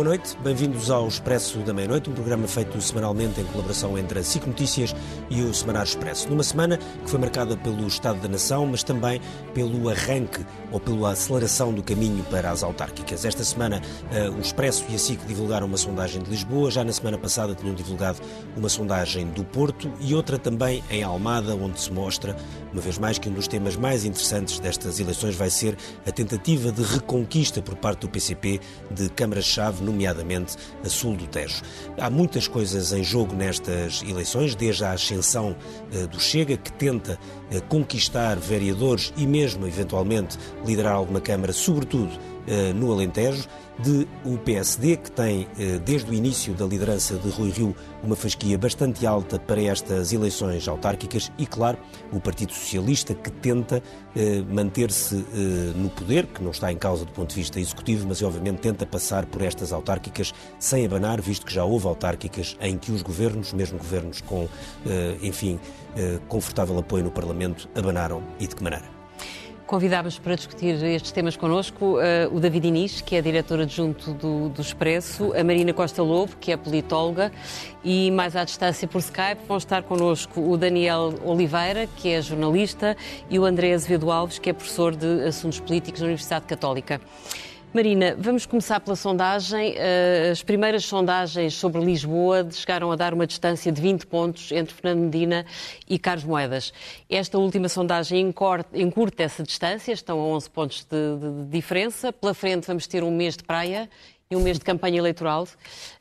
boa noite. Bem-vindos ao Expresso da Meia-Noite, um programa feito semanalmente em colaboração entre a SIC Notícias e o Semanário Expresso. Numa semana que foi marcada pelo Estado da Nação, mas também pelo arranque ou pela aceleração do caminho para as autárquicas. Esta semana, uh, o Expresso e a SIC divulgaram uma sondagem de Lisboa, já na semana passada tinham divulgado uma sondagem do Porto e outra também em Almada, onde se mostra, uma vez mais, que um dos temas mais interessantes destas eleições vai ser a tentativa de reconquista por parte do PCP de câmaras-chave nomeadamente a sul do Tejo. Há muitas coisas em jogo nestas eleições, desde a ascensão eh, do Chega, que tenta eh, conquistar vereadores e mesmo, eventualmente, liderar alguma Câmara, sobretudo no Alentejo, de o PSD, que tem, eh, desde o início da liderança de Rui Rio, uma fasquia bastante alta para estas eleições autárquicas, e, claro, o Partido Socialista, que tenta eh, manter-se eh, no poder, que não está em causa do ponto de vista executivo, mas, obviamente, tenta passar por estas autárquicas sem abanar, visto que já houve autárquicas em que os governos, mesmo governos com, enfim, confortável apoio no Parlamento, abanaram e de que maneira? Convidámos para discutir estes temas connosco uh, o David Inês, que é diretor adjunto do, do Expresso, a Marina Costa Lobo, que é politóloga, e mais à distância por Skype vão estar connosco o Daniel Oliveira, que é jornalista, e o André Azevedo Alves, que é professor de Assuntos Políticos na Universidade Católica. Marina, vamos começar pela sondagem. Eh, as primeiras sondagens sobre Lisboa chegaram a dar uma distância de 20 pontos entre Fernando Medina e Carlos Moedas. Esta última sondagem encurta essa distância, estão a 11 pontos de, de, de diferença. Pela frente vamos ter um mês de praia e um mês de campanha eleitoral.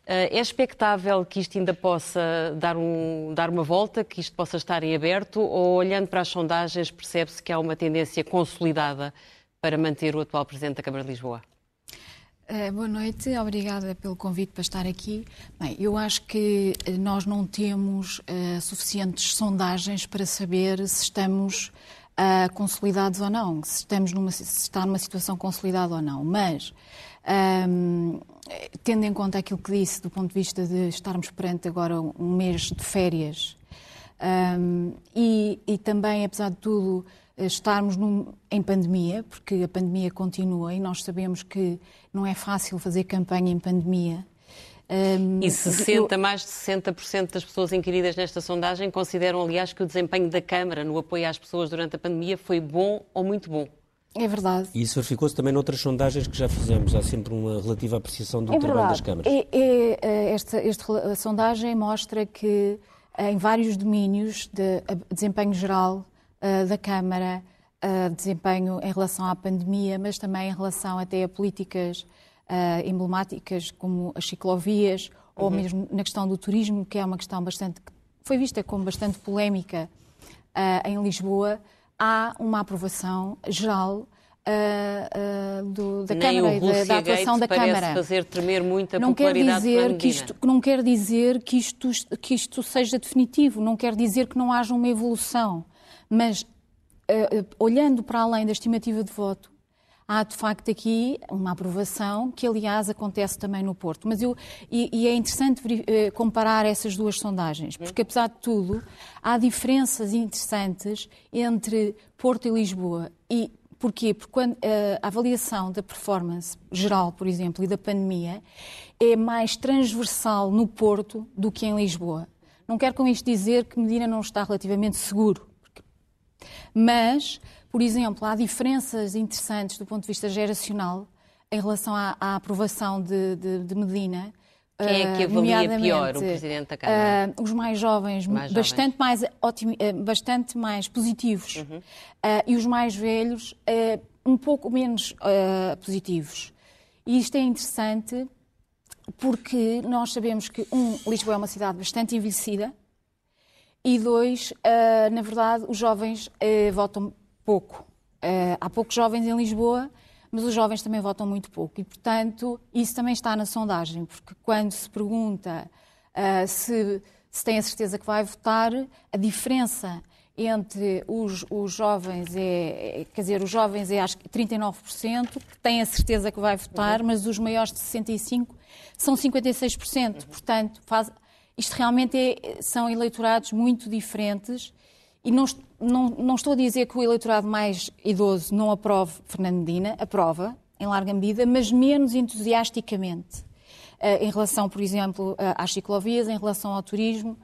Eh, é expectável que isto ainda possa dar, um, dar uma volta, que isto possa estar em aberto, ou olhando para as sondagens percebe-se que há uma tendência consolidada para manter o atual Presidente da Câmara de Lisboa? Uh, boa noite, obrigada pelo convite para estar aqui. Bem, eu acho que eh, nós não temos uh, suficientes sondagens para saber se estamos uh, consolidados ou não, se, estamos numa, se está numa situação consolidada ou não. Mas, um, tendo em conta aquilo que disse do ponto de vista de estarmos perante agora um mês de férias um, e, e também, apesar de tudo, estarmos num, em pandemia, porque a pandemia continua e nós sabemos que não é fácil fazer campanha em pandemia. Um, e 60, eu... mais de 60% das pessoas inquiridas nesta sondagem consideram, aliás, que o desempenho da Câmara no apoio às pessoas durante a pandemia foi bom ou muito bom. É verdade. E isso verificou-se também noutras sondagens que já fizemos. Há sempre uma relativa apreciação do é trabalho das câmaras. É, é, é esta, esta sondagem mostra que em vários domínios de desempenho geral uh, da Câmara, uh, desempenho em relação à pandemia, mas também em relação até a políticas uh, emblemáticas como as ciclovias uhum. ou mesmo na questão do turismo, que é uma questão bastante foi vista como bastante polémica em Lisboa, há uma aprovação geral Uh, uh, do, da Nem Câmara e da, da atuação da Câmara. fazer tremer muito a não quer dizer que isto Não quer dizer que isto, que isto seja definitivo, não quer dizer que não haja uma evolução. Mas, uh, olhando para além da estimativa de voto, há de facto aqui uma aprovação, que aliás acontece também no Porto. Mas eu, e, e é interessante uh, comparar essas duas sondagens, porque apesar de tudo, há diferenças interessantes entre Porto e Lisboa. E Porquê? Porque quando, a avaliação da performance geral, por exemplo, e da pandemia é mais transversal no Porto do que em Lisboa. Não quero com isto dizer que Medina não está relativamente seguro. Mas, por exemplo, há diferenças interessantes do ponto de vista geracional em relação à, à aprovação de, de, de Medina. Quem é que avalia pior o Presidente da Câmara? Uh, os mais jovens, mais bastante, Mais otim, uh, bastante mais positivos. Uhum. Uh, e os mais velhos, um pouco menos positivos. E isto é interessante porque nós sabemos que, um, Lisboa é uma cidade bastante envelhecida, e dois, uh, na verdade, os jovens uh, votam pouco. Uh, há poucos jovens em Lisboa, mas os jovens também votam muito pouco. E, portanto, isso também está na sondagem, porque quando se pergunta se, se tem a certeza que vai votar, a diferença entre os, os jovens é, é, quer dizer, os jovens é acho que 39% que têm a certeza que vai votar, uhum. mas os maiores de 65 são 56%. Uhum. Portanto, faz, isto realmente é, são eleitorados muito diferentes e não, não, não estou a dizer que o eleitorado mais idoso não aprove Fernando Medina, aprova, em larga medida, mas menos entusiasticamente. em relação, por exemplo, às ciclovias, em relação ao turismo.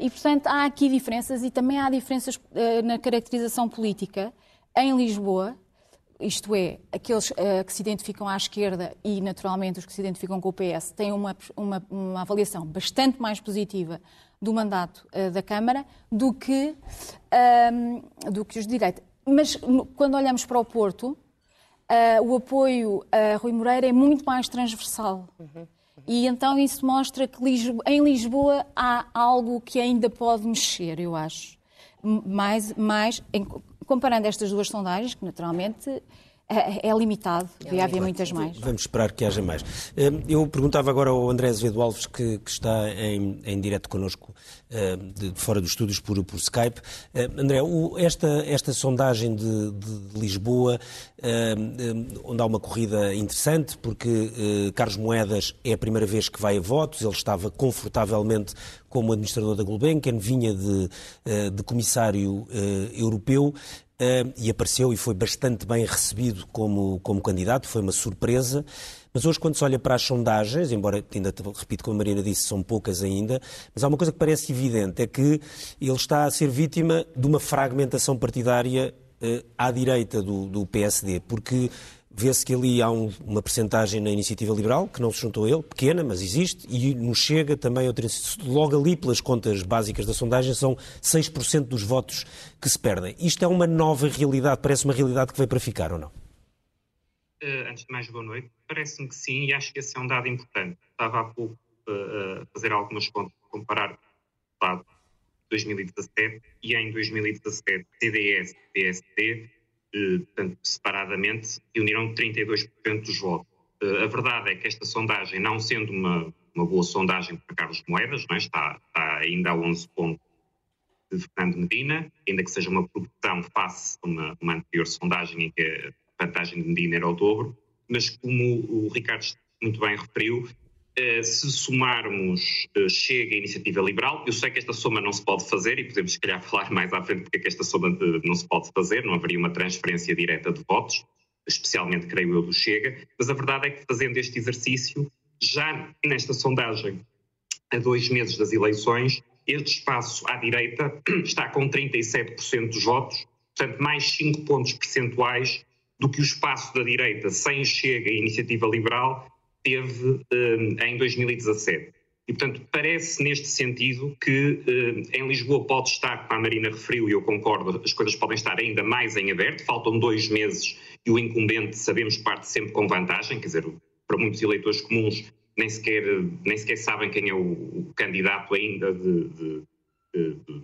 E, portanto, há aqui diferenças e também há diferenças na caracterização política. Em Lisboa, isto é, aqueles uh, que se identificam à esquerda e, naturalmente, os que se identificam com o PS, têm uma, uma, uma avaliação bastante mais positiva do mandato uh, da Câmara do que, uh, do que os de direita. Mas, quando olhamos para o Porto, uh, o apoio a Rui Moreira é muito mais transversal. Uhum. E então isso mostra que em Lisboa há algo que ainda pode mexer, eu acho. Mais, mais comparando estas duas sondagens, que naturalmente é, é limitado, devia haver muitas mais. Vamos esperar que haja mais. Hum, eu perguntava agora ao André Azevedo Alves, que, que está em, em direto connosco hum, de, fora dos estúdios por, por Skype. Hum, André, o, esta, esta sondagem de, de Lisboa, onde há uma corrida interessante, porque Carlos Moedas é a primeira vez que vai a votos, ele estava confortavelmente como administrador da Gulbenkian, vinha de, de comissário europeu. Uh, e apareceu e foi bastante bem recebido como, como candidato, foi uma surpresa. Mas hoje, quando se olha para as sondagens, embora, ainda repito, como a Marina disse, são poucas ainda, mas há uma coisa que parece evidente, é que ele está a ser vítima de uma fragmentação partidária à direita do, do PSD, porque Vê-se que ali há um, uma percentagem na iniciativa liberal, que não se juntou a ele, pequena, mas existe, e nos chega também, logo ali pelas contas básicas da sondagem, são 6% dos votos que se perdem. Isto é uma nova realidade, parece uma realidade que veio para ficar, ou não? Uh, antes de mais, boa noite. Parece-me que sim, e acho que esse é um dado importante. Estava há pouco uh, a fazer algumas contas, comparar o dado de 2017 e em 2017 CDS PSD portanto, separadamente, reuniram 32% dos votos. Eh, a verdade é que esta sondagem, não sendo uma, uma boa sondagem para Carlos Moedas, é? está, está, ainda a 11 pontos de Fernando Medina, ainda que seja uma produção face a uma, uma anterior sondagem em que a vantagem de Medina era o dobro, mas como o Ricardo muito bem referiu, eh, se somarmos uh, Chega a Iniciativa Liberal, eu sei que esta soma não se pode fazer e podemos, se calhar, falar mais à frente porque é que esta soma de, não se pode fazer, não haveria uma transferência direta de votos, especialmente, creio eu, do Chega, mas a verdade é que fazendo este exercício, já nesta sondagem, a dois meses das eleições, este espaço à direita está com 37% dos votos, portanto, mais 5 pontos percentuais do que o espaço da direita sem Chega e Iniciativa Liberal teve um, em 2017. E, portanto, parece neste sentido que um, em Lisboa pode estar, como a Marina referiu, e eu concordo, as coisas podem estar ainda mais em aberto, faltam dois meses e o incumbente, sabemos, parte sempre com vantagem, quer dizer, para muitos eleitores comuns nem sequer, nem sequer sabem quem é o, o candidato ainda de, de, de, de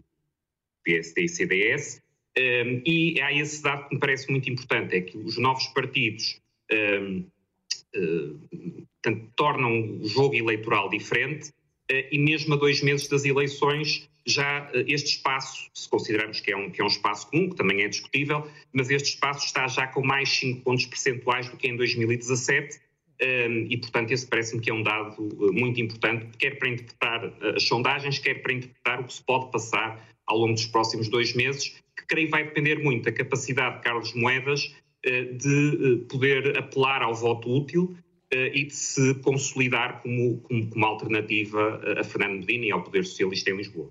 PSD e CDS. Um, e há esse dado que me parece muito importante, é que os novos partidos um, uh, portanto, tornam o jogo eleitoral diferente uh, e mesmo a dois meses das eleições já uh, este espaço, se considerarmos que é, um, que é um espaço comum, que também é discutível, mas este espaço está já com mais 5 pontos percentuais do que em 2017 um, e, portanto, esse parece-me que é um dado muito importante, quer para interpretar as sondagens, quer para interpretar o que se pode passar ao longo dos próximos dois meses, que creio vai depender muito da capacidade de Carlos Moedas de poder apelar ao voto útil eh, e de se consolidar como, como, como alternativa a Fernando Medina e ao poder socialista em Lisboa.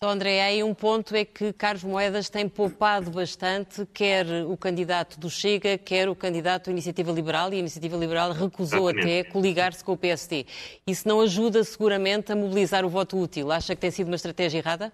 Só, André, aí um ponto é que Carlos Moedas tem poupado bastante, quer o candidato do Chega, quer o candidato da Iniciativa Liberal, e a Iniciativa Liberal recusou Exatamente. até coligar-se com o PSD. Isso não ajuda seguramente a mobilizar o voto útil. Acha que tem sido uma estratégia errada?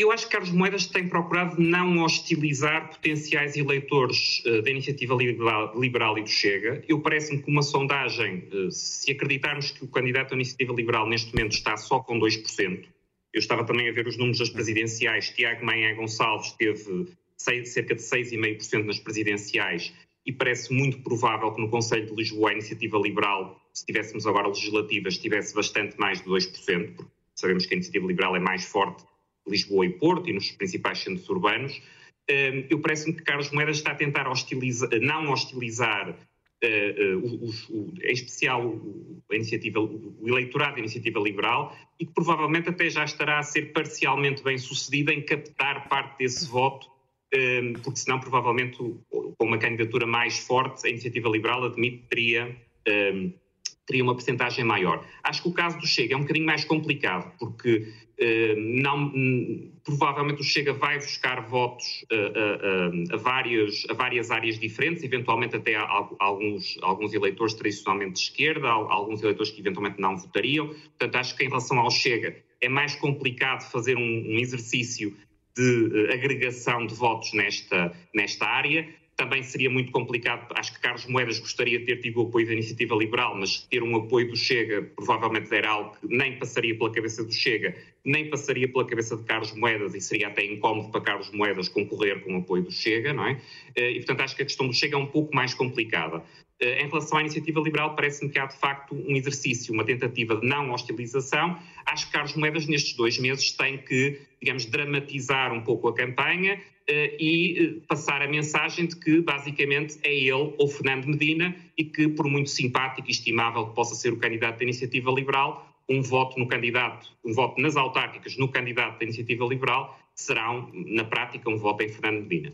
Eu acho que Carlos Moedas tem procurado não hostilizar potenciais eleitores uh, da iniciativa liberal, liberal, e do Chega. Eu parece-me que uma sondagem, uh, se acreditarmos que o candidato da iniciativa liberal neste momento está só com 2%, eu estava também a ver os números das presidenciais, Tiago Maia Gonçalves teve cerca de 6,5% nas presidenciais e parece muito provável que no Conselho de Lisboa a iniciativa liberal, se tivéssemos agora legislativas, tivesse bastante mais de 2%, porque sabemos que a iniciativa liberal é mais forte Lisboa e Porto e nos principais centros urbanos. Hum, eu parece-me que Carlos Moedas está a tentar hostilizar, não hostilizar o, o, em especial a iniciativa, o eleitorado da iniciativa liberal, e que provavelmente até já estará a ser parcialmente bem sucedido em captar parte desse voto, uh, porque senão provavelmente com uma candidatura mais forte a iniciativa liberal admite teria, teria uma percentagem maior. Acho que o caso do Chega é um bocadinho mais complicado, porque eh, não, provavelmente o Chega vai buscar votos a, a, a, várias, a várias áreas diferentes, eventualmente até a, alguns, alguns eleitores tradicionalmente de esquerda, alguns eleitores que eventualmente não votariam. Portanto, acho que em relação ao Chega é mais complicado fazer um, um exercício de agregação de votos nesta, nesta área. Também seria muito complicado, acho que Carlos Moedas gostaria de ter tido o apoio da Iniciativa Liberal, mas ter um apoio do Chega provavelmente era algo que nem passaria pela cabeça do Chega, nem passaria pela cabeça de Carlos Moedas e seria até incómodo para Carlos Moedas concorrer com o apoio do Chega, não é? Eh, e, portanto, acho que a questão do Chega é um pouco mais complicada. Eh, em relação à iniciativa liberal, parece-me que há de facto um exercício, uma tentativa de não hostilização. Acho que Carlos Moedas, nestes dois meses, tem que, digamos, dramatizar um pouco a campanha eh, e eh, passar a mensagem de que basicamente é ele ou Fernando Medina e que, por muito simpático e estimável que possa ser o candidato da Iniciativa Liberal, um voto no candidato, um voto nas autárquicas no candidato da Iniciativa Liberal será, na prática, um voto em Fernando Medina.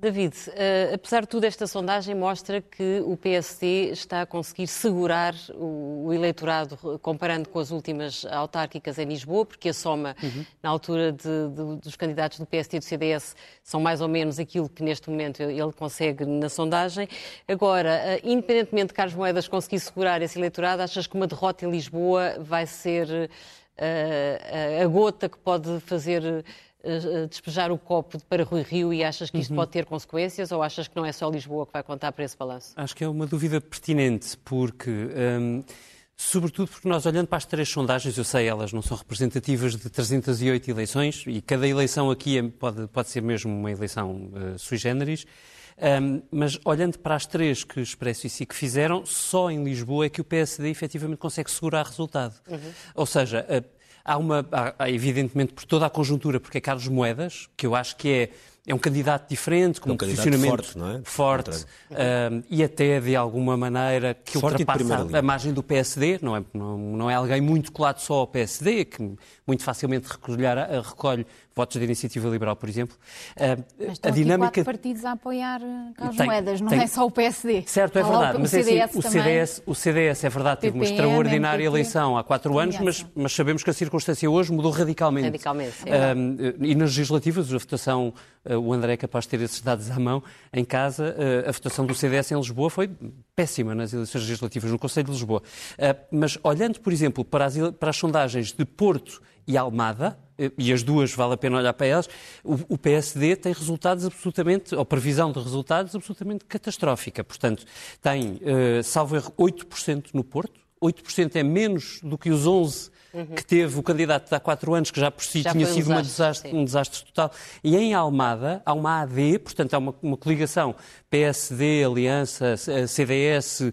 David, uh, apesar de tudo, esta sondagem mostra que o PSD está a conseguir segurar o, o eleitorado, comparando com as últimas autárquicas em Lisboa, porque a soma, uhum. na altura de, de, dos candidatos do PSD e do CDS, são mais ou menos aquilo que neste momento ele consegue na sondagem. Agora, uh, independentemente de Carlos Moedas conseguir segurar esse eleitorado, achas que uma derrota em Lisboa vai ser uh, a gota que pode fazer despejar o copo para Rui Rio e achas que isto uhum. pode ter consequências ou achas que não é só Lisboa que vai contar para esse balanço? Acho que é uma dúvida pertinente, porque. Um, sobretudo porque nós olhando para as três sondagens, eu sei, elas não são representativas de 308 eleições e cada eleição aqui é, pode, pode ser mesmo uma eleição uh, sui generis, um, mas olhando para as três que Expresso e SIC fizeram, só em Lisboa é que o PSD efetivamente consegue segurar resultado. Uhum. Ou seja, uh, Há uma, há, evidentemente, por toda a conjuntura, porque é Carlos Moedas, que eu acho que é é um candidato diferente, com é um, um posicionamento forte, não é? forte uh, e até de alguma maneira que forte ultrapassa a margem do PSD, não é, não, não, é alguém muito colado só ao PSD, que muito facilmente recolher, recolhe votos da iniciativa liberal, por exemplo. Uh, mas estão a dinâmica... quatro partidos a apoiar eh, Carlos tem, Moedas, não tem... é só o PSD. Certo, é verdade, mas é assim, o, CDS, o CDS, é verdade, teve uma extraordinária eleição há quatro anos, mas, mas, sabemos que a circunstância hoje mudou radicalmente. Radicalmente, sim. Uh, e nas legislativas, a votação o André é capaz de ter esses dados à mão em casa. A votação do CDS em Lisboa foi péssima nas eleições legislativas no Conselho de Lisboa. Mas olhando, por exemplo, para as, para as sondagens de Porto e Almada, e as duas vale a pena olhar para elas, o, PSD tem resultados absolutamente, ou previsão de resultados absolutamente catastrófica. Portanto, tem, salvo erro, 8% no Porto, 8% é menos do que os 11% uhum. que teve o candidato de há quatro anos, que já por si já tinha sido um desastre, um desastre, total. E em Almada há uma AD, portanto há uma, uma coligação PSD, Aliança, CDS,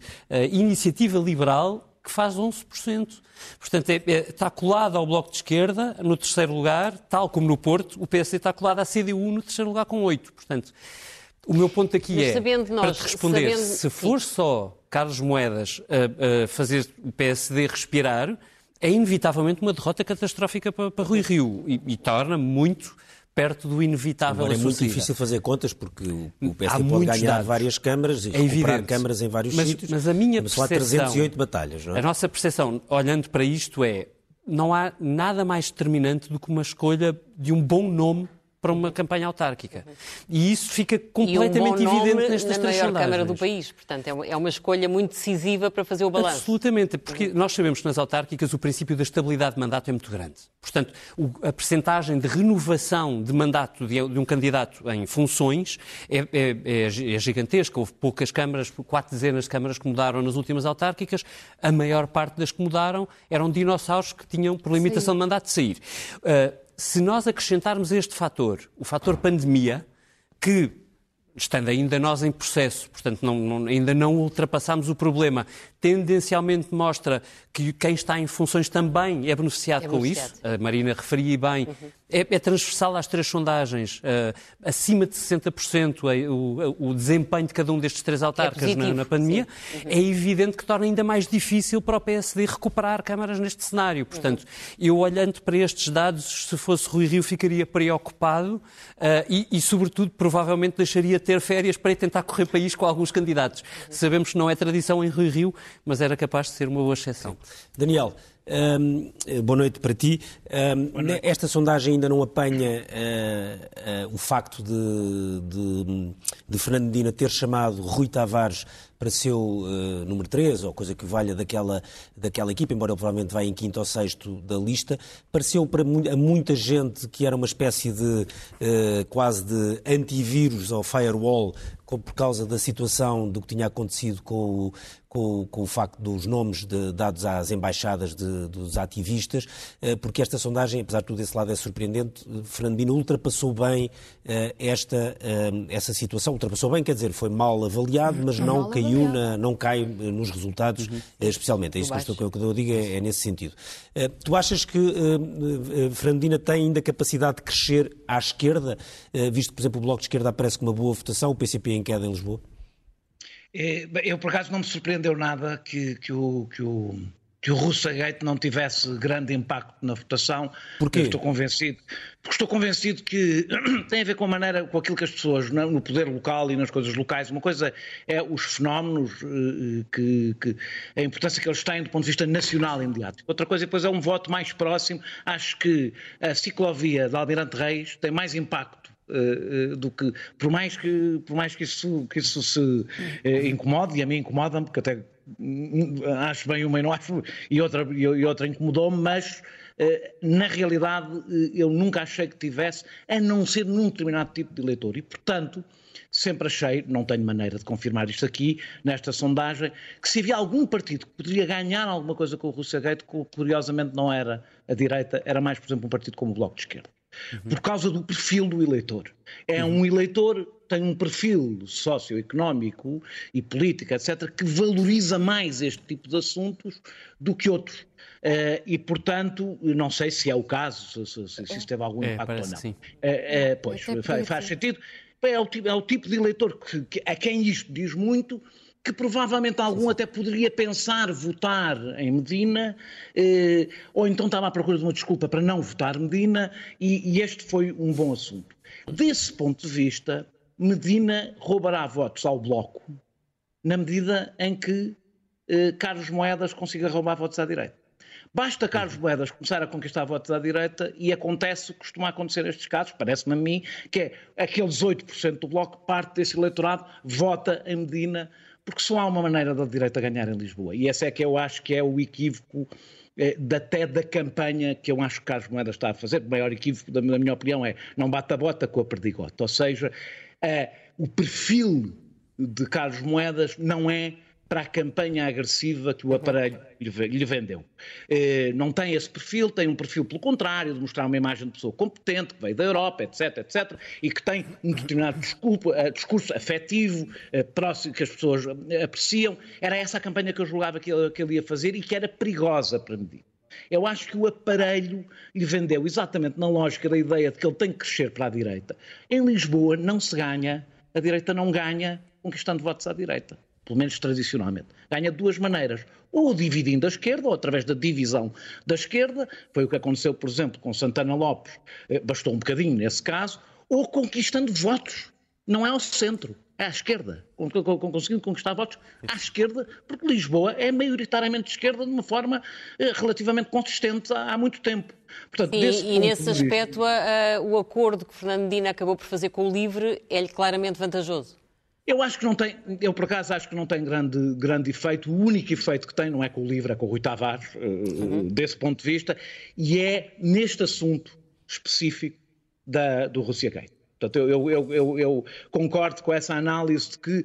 Iniciativa Liberal, que faz 11%. Portanto, é, é, está colado ao Bloco de Esquerda no terceiro lugar, tal como no Porto, o PSD está colado à CDU no terceiro lugar com 8%. Portanto, o meu ponto aqui Mas é, nós, para te responder, sabendo... se for só Carlos Moedas a, a fazer o PSD respirar, é inevitavelmente uma derrota catastrófica para, para Rui Rio e, e torna muito perto do inevitável Agora é muito difícil fazer contas porque o PSD pode ganhar dados. várias câmaras e é comprar câmaras em vários mas, sítios. Mas a minha percepção, 308 batalhas, não é? A nossa percepção, olhando para isto, é não há nada mais determinante do que uma escolha de um bom nome para uma campanha autárquica. E isso fica completamente um evidente nestas na três maior Câmara do país. Portanto, é, é uma escolha muito decisiva para fazer o balanço. Absolutamente, porque nós sabemos que nas autárquicas o princípio da estabilidade de mandato é muito grande. Portanto, a percentagem de renovação de mandato de, um candidato em funções é, é, é, é gigantesca. Houve poucas câmaras, quatro dezenas de câmaras que mudaram nas últimas autárquicas. A maior parte das que mudaram eram dinossauros que tinham, por limitação Sim. de mandato, de sair. Uh, se nós acrescentarmos este fator, o fator pandemia, que estando ainda nós em processo, portanto não, não, ainda não ultrapassamos o problema, tendencialmente mostra que quem está em funções também é beneficiado, é beneficiado. com isso. A Marina referia bem uhum é, é, transversal às três sondagens, uh, acima de 60% o, o, o, desempenho de cada um destes três autarcas é na, na, pandemia, uhum. é evidente que torna ainda mais difícil para o PSD recuperar câmaras neste cenário. Portanto, uhum. eu olhando para estes dados, se fosse Rui Rio, ficaria preocupado uh, e, e, sobretudo, provavelmente deixaria de ter férias para ir tentar correr país com alguns candidatos. Sabemos que não é tradição em Rui Rio, mas era capaz de ser uma boa exceção. Daniel, um, boa noite para ti. Um, noite. Esta sondagem ainda não apanha uh, uh, o facto de, de, de ter chamado Rui Tavares para seu uh, número 3, ou coisa que valha daquela, daquela equipa, embora ele provavelmente vá em quinto ou sexto da lista, pareceu para mu a muita gente que era uma espécie de uh, quase de antivírus ou firewall por causa da situação do que tinha acontecido com o, com, com o facto dos nomes de, dados às embaixadas de, dos ativistas, uh, porque esta sondagem, apesar de tudo esse lado é surpreendente, Fernandino ultrapassou bem esta, essa situação. Ultrapassou bem, quer dizer, foi mal avaliado, mas não caiu caiu, na, não cai nos resultados, uhum. especialmente. É isso que eu, que eu digo, é, é, nesse sentido. Tu achas que Fernandina tem ainda capacidade de crescer à esquerda, visto que, por exemplo, o Bloco de Esquerda aparece com uma boa votação, o PCP em queda em Lisboa? É, eu, por acaso, não me surpreendeu nada que, que o, que o que o Russagate não tivesse grande impacto na votação. Porquê? estou convencido. Porque estou convencido que tem a ver com a maneira, com aquilo que as pessoas, no poder local e nas coisas locais, uma coisa é os fenómenos, eh, que, que a importância que eles têm do ponto de vista nacional mediático. Outra coisa depois é um voto mais próximo. Acho que a ciclovia de Almirante Reis tem mais impacto Uh, uh, do que por mais que por mais que isso que isso se uh, incomode e a mim incomoda-me porque até acho bem uma e não acho, e outra, e outra incomodou-me, mas eh, na realidade eh, eu nunca achei que tivesse, a não ser num determinado tipo de eleitor. E, portanto, sempre achei, não tenho maneira de confirmar isto aqui, nesta sondagem, que se havia algum partido que poderia ganhar alguma coisa com o Rússia Gate, curiosamente não era a direita, era mais, por exemplo, um partido como o Bloco de Esquerda. Uhum. Por causa do perfil do eleitor. É uhum. um eleitor tem um perfil socioeconómico e político, etc., que valoriza mais este tipo de assuntos do que outros. Uh, e, portanto, não sei se é o caso, se, se, se isso teve algum é, impacto ou não. Uh, uh, pois, faz, faz, sentido. É o, tipo, é o tipo de eleitor que, que, a quem isto diz muito, que provavelmente algum até poderia pensar votar em Medina, ou então estava à procura de uma desculpa para não votar Medina, e, e este foi um bom assunto. Desse ponto de vista, Medina roubará votos ao Bloco na medida em que eh, Carlos Moedas consiga roubar votos à direita. Basta Carlos uhum. Moedas começar a conquistar votos à direita e acontece o que costuma acontecer nestes casos, parece-me a mim, que é aqueles 8% do Bloco, parte desse eleitorado, vota em Medina, porque só há uma maneira da direita ganhar em Lisboa. E esse é que eu acho que é o equívoco eh, até da campanha que eu acho que Carlos Moedas está a fazer. O maior equívoco, da minha opinião, é não bata a bota com a perdigota. Ou seja, é, o perfil de Carlos Moedas não é para a campanha agressiva que o aparelho lhe vendeu. É, não tem esse perfil, tem um perfil pelo contrário, de mostrar uma imagem de pessoa competente, que veio da Europa, etc, etc, e que tem um determinado discurso, uh, discurso afetivo, uh, próximo, que as pessoas apreciam. Era essa a campanha que eu julgava que ele, que ele ia fazer e que era perigosa para medir. Eu acho que o aparelho lhe vendeu exatamente na lógica da ideia de que ele tem que crescer para a direita. Em Lisboa não se ganha, a direita não ganha conquistando votos à direita, pelo menos tradicionalmente. Ganha de duas maneiras, ou dividindo a esquerda, ou através da divisão da esquerda, foi o que aconteceu, por exemplo, com Santana Lopes, eh, bastou um bocadinho nesse caso, ou conquistando votos, não é ao centro é à esquerda, conseguindo conquistar votos à esquerda, porque Lisboa é maioritariamente de esquerda de uma forma eh, relativamente consistente há, muito tempo. Portanto, e, e nesse aspecto, a, a, o acordo que Fernando Medina acabou por fazer com o LIVRE é-lhe claramente vantajoso? Eu acho que não tem, eu por acaso acho que não tem grande, grande efeito. O único efeito que tem não é com o LIVRE, é com o Rui Tavares, eh, uhum. desse ponto de vista, e é neste assunto específico da, do Rússia Gate. Portanto, eu, eu, eu, eu, concordo com essa análise de que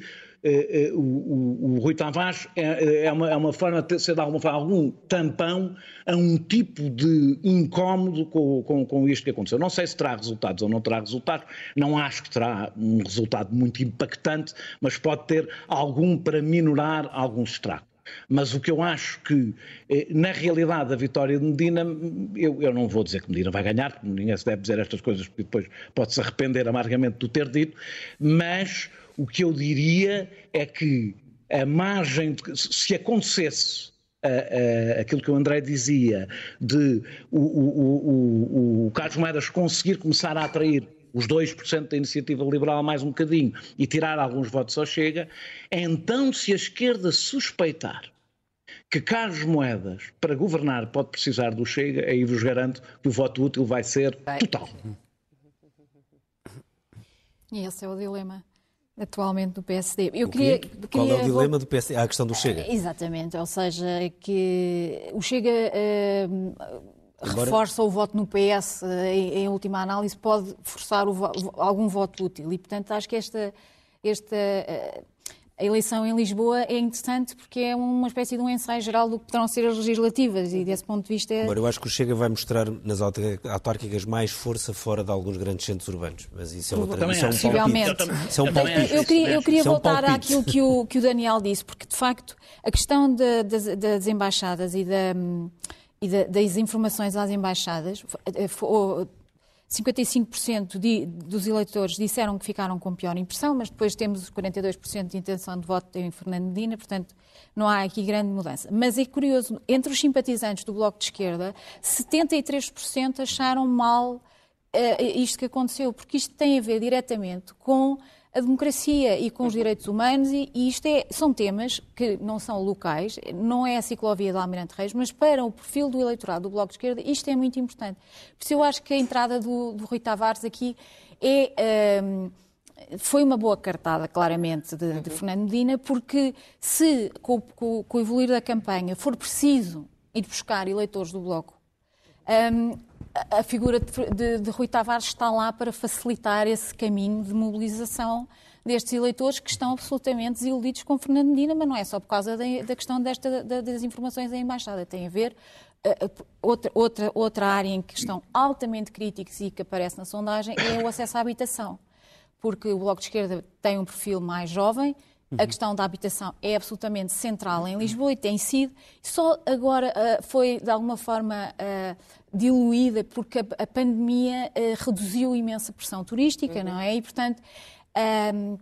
o, o, o, Rui Tavares é, é, uma, é, uma, forma de ser de alguma forma algum tampão a um tipo de incómodo com, com, com isto que aconteceu. Não sei se terá resultados ou não terá resultados, não acho que terá um resultado muito impactante, mas pode ter algum para minorar alguns estragos. Mas o que eu acho que, eh, na realidade, a vitória de Medina, eu, eu não vou dizer que Medina vai ganhar, ninguém se deve dizer estas coisas, porque depois pode-se arrepender amargamente do ter dito, mas o que eu diria é que a margem, de, se acontecesse uh, uh, aquilo que o André dizia, de o, o, o, o Carlos Moedas conseguir começar a atrair os 2% da iniciativa liberal mais um bocadinho e tirar alguns votos ao Chega, então se a esquerda suspeitar que Carlos Moedas, para governar, pode precisar do Chega, aí vos garanto que o voto útil vai ser total. E esse é o dilema atualmente do PSD. Eu queria, queria, Qual é o dilema do PSD? Ah, a questão do Chega. Exatamente, ou seja, que o Chega uh, Agora... reforça o voto no PS, eh, em, em, última análise, pode forçar o, algum voto útil. E, portanto, acho que esta, esta uh, a eleição em Lisboa é interessante porque é uma espécie de um ensaio geral do que poderão ser as legislativas e desse ponto de vista... É... Agora, eu acho que o Chega vai mostrar nas autárquicas mais força fora de alguns grandes centros urbanos, mas isso é outra... Isso é um Possivelmente. Isso é um palpite. Eu queria, eu queria é voltar um àquilo que o, que o Daniel disse, porque de facto a questão de, de, das embaixadas e, da, e das informações às embaixadas foi, 55% de, dos eleitores disseram que ficaram com pior impressão, mas depois temos os 42% de intenção de voto em Fernando Medina, portanto não há aqui grande mudança. Mas é curioso, entre os simpatizantes do Bloco de Esquerda, 73% acharam mal uh, isto que aconteceu, porque isto tem a ver diretamente com a democracia e com os direitos humanos, e, e isto é, são temas que não são locais, não é a ciclovia do Almirante Reis, mas para o perfil do eleitorado do Bloco de Esquerda, isto é muito importante. Por isso eu acho que a entrada do, do Rui Tavares aqui é. Um, foi uma boa cartada, claramente, de, de Fernando Medina, porque se, com, com, com, o evoluir da campanha, for preciso ir buscar eleitores do Bloco, um, a figura de, de, Rui Tavares está lá para facilitar esse caminho de mobilização destes eleitores que estão absolutamente desiludidos com Fernando Medina, mas não é só por causa da, da questão desta, da, das informações da Embaixada, tem a ver uh, outra, outra, outra área em que estão altamente críticos e que aparece na sondagem é o acesso à habitação, porque o Bloco de Esquerda tem um perfil mais jovem, a questão da habitação é absolutamente central em Lisboa e tem sido. Só agora uh, foi, de alguma forma, uh, diluída porque a, a pandemia uh, reduziu imensa pressão turística, uhum. não é? E, portanto, um,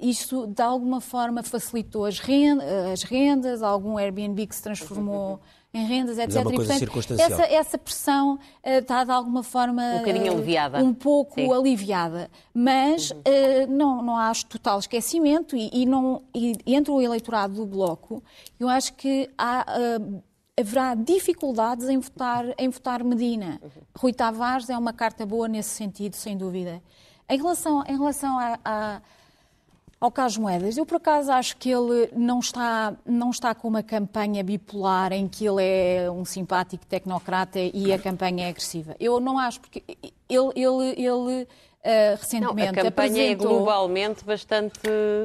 isto de alguma forma facilitou as rendas, as rendas, algum Airbnb que se transformou em rendas, etc. Mas é uma coisa e, portanto, essa, essa, pressão uh, está de alguma forma um bocadinho aliviada. Um pouco Sim. aliviada, mas uhum. uh, não, não há total esquecimento e, e não, e entre o eleitorado do Bloco, eu acho que há uh, haverá dificuldades em votar, em votar Medina. Rui Tavares é uma carta boa nesse sentido, sem dúvida. Em relação, em relação a, a, ao Carlos Moedas, eu por acaso acho que ele não está, não está com uma campanha bipolar em que ele é um simpático tecnocrata e a campanha é agressiva. Eu não acho, porque ele, ele, ele recentemente. Não, a campanha é apresentou... é globalmente bastante,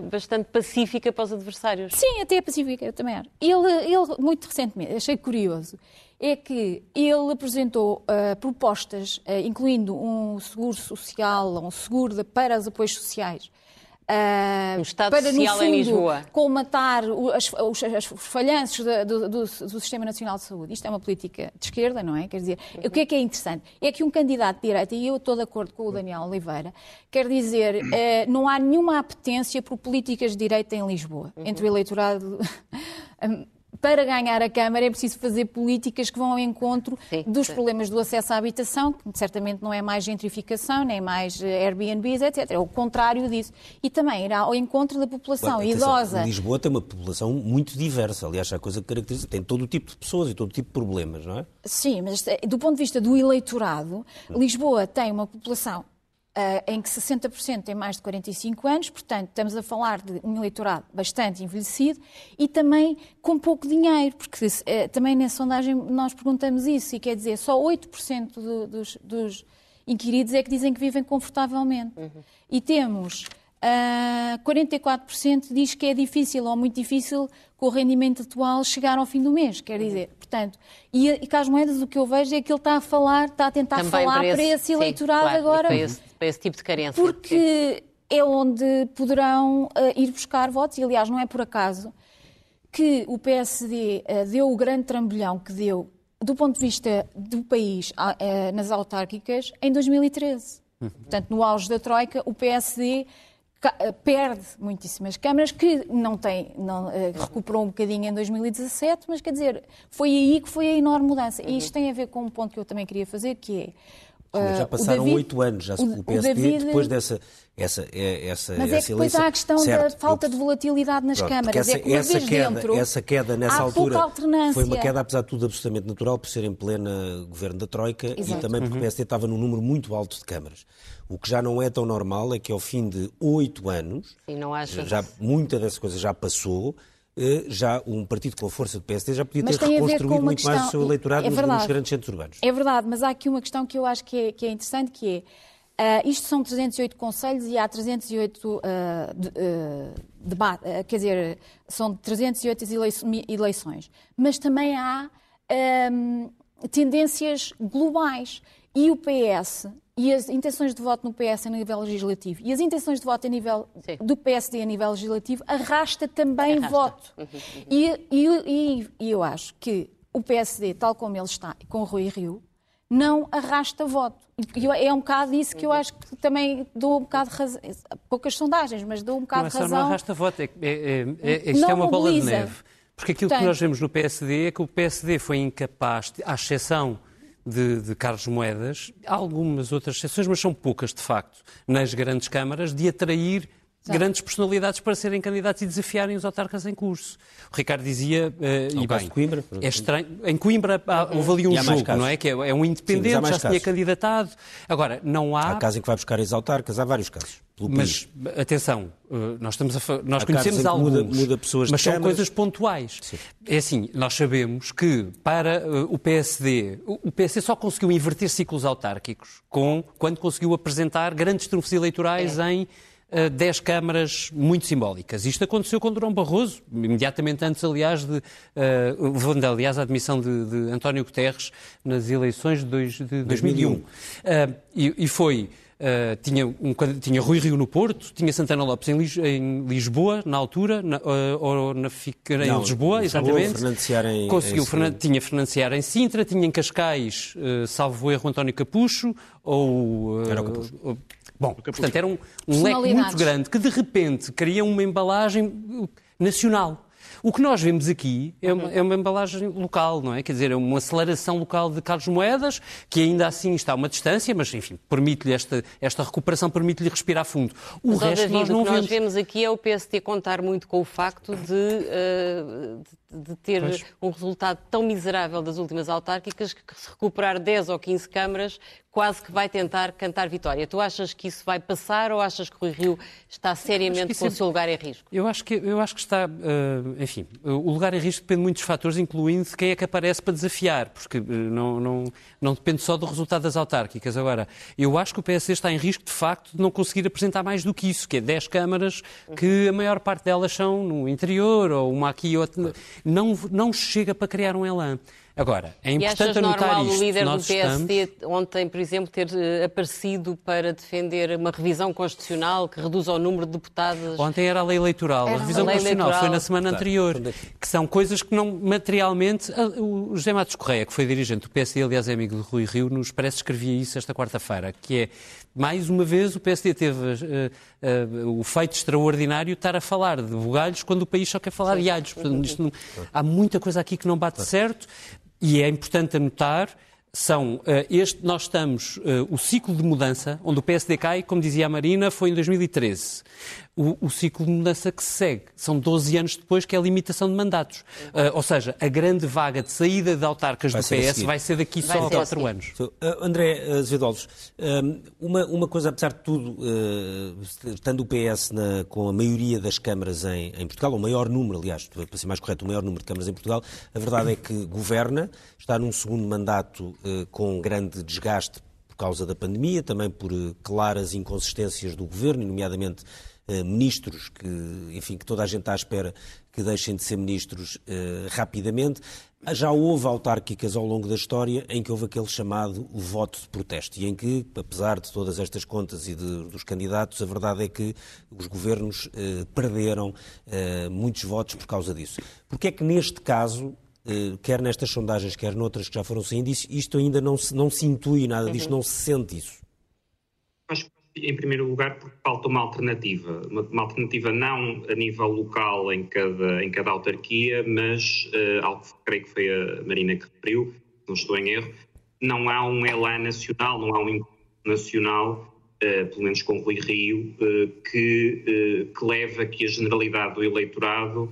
bastante pacífica para os adversários. Sim, até é pacífica, eu também acho. Ele, ele, muito recentemente, achei curioso, é que ele apresentou uh, propostas, uh, incluindo um seguro social, um seguro de, para os apoios sociais, Uh, Estado para, Social fundo, em Lisboa. colmatar as, os, os falhanços do, do, do, Sistema Nacional de Saúde. Isto é uma política de esquerda, não é? Quer dizer, uhum. o que é que é interessante? É que um candidato de direita, e eu estou de acordo com o Daniel Oliveira, quer dizer, uh, não há nenhuma apetência por políticas de direita em Lisboa, uhum. entre o eleitorado para ganhar a Câmara é preciso fazer políticas que vão ao encontro sim, dos sim. problemas do acesso à habitação, que certamente não é mais gentrificação, nem mais eh, Airbnbs, etc. É o contrário disso. E também irá ao encontro da população claro, idosa. Lisboa tem uma população muito diversa. Aliás, a coisa que caracteriza. Tem todo o tipo de pessoas e todo o tipo de problemas, não é? Sim, mas eh, do ponto de vista do eleitorado, Lisboa tem uma população em que 60% tem mais de 45 anos, portanto, estamos a falar de um eleitorado bastante envelhecido e também com pouco dinheiro, porque uh, também na sondagem nós perguntamos isso, e quer dizer, só 8% do, dos, dos, inquiridos é que dizem que vivem confortavelmente. Uhum. E temos uh, ah, 44% diz que é difícil ou muito difícil com o rendimento atual chegar ao fim do mês, quer dizer, portanto, e, e Carlos Moedas o que eu vejo é que ele está a falar, está a tentar Também falar para esse, para esse eleitorado sim, claro, agora. Para esse, para esse, tipo de carência. Porque é onde poderão uh, ir buscar votos, e aliás não é por acaso que o PSD uh, deu o grande trambolhão que deu do ponto de vista do país nas autárquicas em 2013. Uhum. Portanto, no auge da Troika, o PSD perde muitíssimas câmaras que não tem, não, recuperou um bocadinho em 2017, mas quer dizer, foi aí que foi a enorme mudança. E isto tem a ver com um ponto que eu também queria fazer, que é Já passaram oito anos, já o, o PSD, David... depois dessa essa, é, essa, Mas é que depois há a questão certo, da falta de volatilidade nas pronto, câmaras. Essa, é que essa, queda, dentro, essa queda nessa altura foi uma queda, apesar de tudo, absolutamente natural, por ser em plena governo da Troika Exato. e também porque uhum. o PSD estava num número muito alto de câmaras. O que já não é tão normal é que ao fim de oito anos, já, muita dessas coisas já passou, já um partido com a força do PSD já podia ter reconstruído muito questão, mais o seu eleitorado é nos, nos, grandes centros urbanos. É verdade, mas há aqui uma questão que eu acho que é, que é interessante, que é, uh, isto são 308 conselhos e há 308 uh, de, uh, debate, uh, quer dizer, são 308 eleições, mas também há um, tendências globais. E o PS e as intenções de voto no PS a nível legislativo e as intenções de voto a nível Sim. do PSD a nível legislativo arrasta também arrasta. voto. Uhum, uhum. E, e, e, eu acho que o PSD, tal como ele está, com o Rui Rio, não arrasta voto. E é um bocado isso que eu uhum. acho que também dou um bocado de razão. Poucas sondagens, mas dou um bocado não, de razão. Não arrasta voto, é, é, é, isto é uma bola de neve. Porque aquilo Portanto, que nós vemos no PSD é que o PSD foi incapaz, à exceção de, de Carlos Moedas, algumas outras exceções, mas são poucas de facto, nas grandes câmaras, de atrair grandes personalidades para serem candidatos e desafiarem os autarcas em curso. O Ricardo dizia, uh, e bem, Coimbra, é estranho, em Coimbra há, houve ali um jogo, não é? Que é, é um independente, Sim, já se tinha candidatado. Agora, não há... Há casos em que vai buscar ex-autarcas, há vários casos. Mas, atenção, eh, nós, estamos a, nós conhecemos alguns, muda, muda pessoas mas são coisas pontuais. Sim. É assim, nós sabemos que para uh, o PSD, o, PSD só conseguiu inverter ciclos autárquicos com, quando conseguiu apresentar grandes trunfos eleitorais é. em 10 câmaras muito simbólicas. Isto aconteceu com Durão Barroso, imediatamente antes, aliás, de, uh, aliás, a admissão de, de, António Guterres nas eleições de, dois, de 2001. 2001. Uh, e, e, foi Uh, tinha, um, tinha Rui Rio no Porto, tinha Santana Lopes em, Lis, em Lisboa, na altura, na, uh, ou na, em Não, Lisboa, exatamente. Em, Conseguiu, em... tinha Fernandes em Sintra, tinha em Cascais, uh, salvo erro, António Capucho, ou... Era o Capucho. Bom, portanto, era um, um leque muito grande que de repente cria uma embalagem nacional. O que nós vemos aqui é uma, é uma, embalagem local, não é? Quer dizer, é uma aceleração local de Carlos Moedas, que ainda assim está a uma distância, mas enfim, permite-lhe esta, esta recuperação, permite-lhe respirar fundo. O mas, resto David, nós não o que vemos. nós vemos aqui é o PST contar muito com o facto de, uh, de ter pois. um resultado tão miserável das últimas autárquicas que se recuperar 10 ou 15 câmaras quase que vai tentar cantar vitória. Tu achas que isso vai passar ou achas que o Rio está seriamente com o seu lugar em risco? Eu acho que, eu acho que está, uh, enfim, o lugar em risco depende de muitos fatores, incluindo quem é que aparece para desafiar, porque uh, não, não, não depende só do resultado das autárquicas. Agora, eu acho que o PSD está em risco, de facto, de não conseguir apresentar mais do que isso, que é 10 câmaras, que a maior parte delas são no interior, ou uma aqui e outra. Não, não chega para criar um elan. Agora, é importante anotar normal isto. o líder do PSD estamos... ontem, por exemplo, ter uh, aparecido para defender uma revisão constitucional que reduza o número de deputados? Ontem era a lei eleitoral. Era a revisão a constitucional eleitoral. foi na semana anterior. Que são coisas que não materialmente... O José Matos Correia, que foi dirigente do PSD, aliás é amigo de Rui Rio, nos parece escrevia isso esta quarta-feira, que é, mais uma vez, o PSD teve uh, uh, o feito extraordinário de estar a falar de bugalhos quando o país só quer falar de alhos. Portanto, não... há muita coisa aqui que não bate certo. E é importante anotar são uh, este nós estamos uh, o ciclo de mudança onde o PSD cai, como dizia a Marina, foi em 2013 o, o, ciclo de mudança que se segue. São 12 anos depois que é a limitação de mandatos. Uh, ou seja, a grande vaga de saída de autarcas vai do PS vai ser daqui vai só a 4 anos. Uh, André Azevedo uma, uma coisa, apesar de tudo, uh, estando o PS na, com a maioria das câmaras em, em, Portugal, o maior número, aliás, para ser mais correto, o maior número de câmaras em Portugal, a verdade é que governa, está num segundo mandato com grande desgaste por causa da pandemia, também por claras inconsistências do governo, nomeadamente ministros que, enfim, que toda a gente está à espera que deixem de ser ministros uh, rapidamente. Já houve autárquicas ao longo da história em que houve aquele chamado voto de protesto e em que, apesar de todas estas contas e de, dos candidatos, a verdade é que os governos eh, perderam eh, muitos votos por causa disso. Porque é que neste caso, eh, quer nestas sondagens, quer noutras que já foram saindo, isto ainda não se, não se intui nada disto, uhum. não se sente isso? Acho em primeiro lugar, porque falta uma alternativa. Uma, uma, alternativa não a nível local em cada, em cada autarquia, mas uh, algo que creio que foi a Marina que referiu, não estou em erro, não há um ELA nacional, não há um nacional, uh, pelo menos com Rui Rio, uh, que, que leva que a generalidade do eleitorado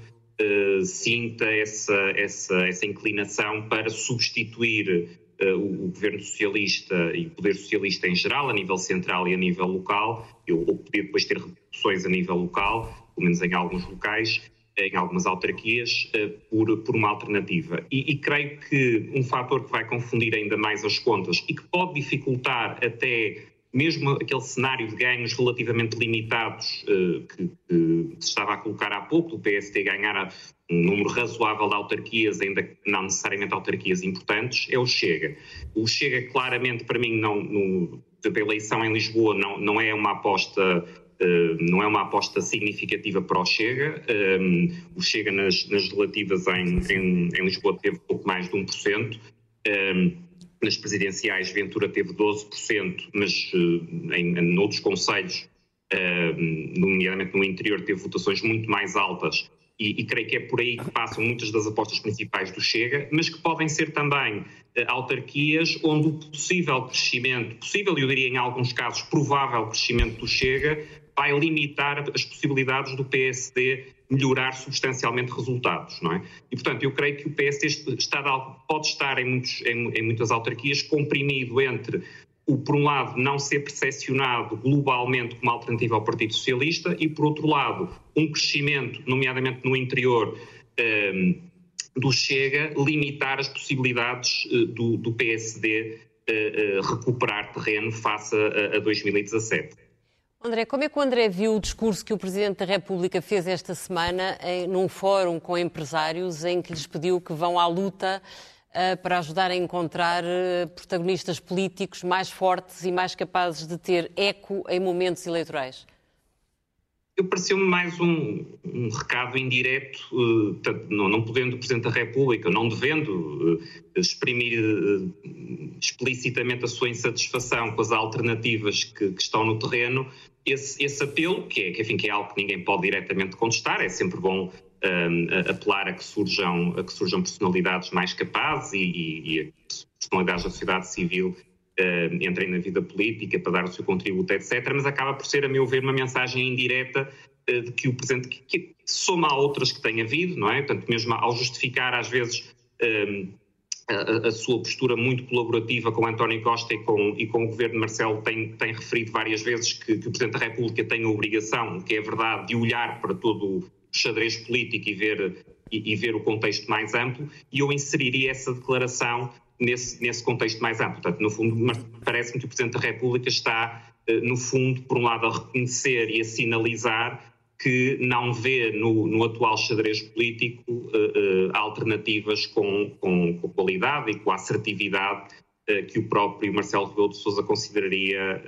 sinta essa, essa, essa inclinação para substituir o, governo socialista e o poder socialista em geral, a nível central e a nível local, ou poder depois ter repercussões a nível local, pelo menos em alguns locais, em algumas autarquias, uh, por, por uma alternativa. E, e, creio que um fator que vai confundir ainda mais as contas e que pode dificultar até mesmo aquele cenário de ganhos relativamente limitados uh, que, que, se estava a colocar há pouco, do PSD ganhar um número razoável de autarquias, ainda que não necessariamente autarquias importantes, é o Chega. O Chega, claramente, para mim, não, no, a eleição em Lisboa não, não é uma aposta Uh, não é uma aposta significativa para o Chega. Um, o Chega nas, nas relativas em, em, em, Lisboa teve pouco mais de 1%. Um, nas presidenciais, Ventura teve 12%, mas uh, em, em outros conselhos, uh, nomeadamente no interior, teve votações muito mais altas. E, e, creio que é por aí que passam muitas das apostas principais do Chega, mas que podem ser também uh, autarquias onde o possível crescimento, possível eu diria em alguns casos provável crescimento do Chega, vai limitar as possibilidades do PSD melhorar substancialmente resultados, não é? E, portanto, eu creio que o PSD está, pode estar em, muitos, em, em muitas autarquias comprimido entre o, por um lado, não ser percepcionado globalmente como alternativa ao Partido Socialista e, por outro lado, um crescimento, nomeadamente no interior ehm, do Chega, limitar as possibilidades uh, do, do, PSD uh, uh, recuperar terreno face a, a 2017. André, como é que o André viu o discurso que o Presidente da República fez esta semana em, num fórum com empresários em que lhes pediu que vão à luta uh, para ajudar a encontrar uh, protagonistas políticos mais fortes e mais capazes de ter eco em momentos eleitorais? Eu pareceu-me mais um, um, recado indireto, uh, não, não, podendo o Presidente da República, não devendo exprimir explicitamente a sua insatisfação com as alternativas que, que estão no terreno, esse, esse apelo, que é, que, enfim, que é algo que ninguém pode diretamente contestar, é sempre bom um, apelar a que, surjam, a que surjam personalidades mais capazes e, e, e personalidades da sociedade civil uh, entrem na vida política para dar o seu contributo, etc. Mas acaba por ser, a meu ver, uma mensagem indireta uh, de que o presente, que, que, soma a outras que tem havido, não é? Portanto, mesmo ao justificar, às vezes, um, a, sua postura muito colaborativa com António Costa e com, e com o governo de Marcelo tem, tem referido várias vezes que, que, o Presidente da República tem a obrigação, que é verdade, de olhar para todo o xadrez político e ver, e, e ver o contexto mais amplo, e eu inseriria essa declaração nesse, nesse contexto mais amplo. Portanto, no fundo, parece-me que o Presidente da República está, eh, no fundo, por um lado, a reconhecer e a sinalizar que não vê no, no atual xadrez político uh, uh, alternativas com, com, com, qualidade e com assertividade uh, que o próprio Marcelo Rebelo de Sousa consideraria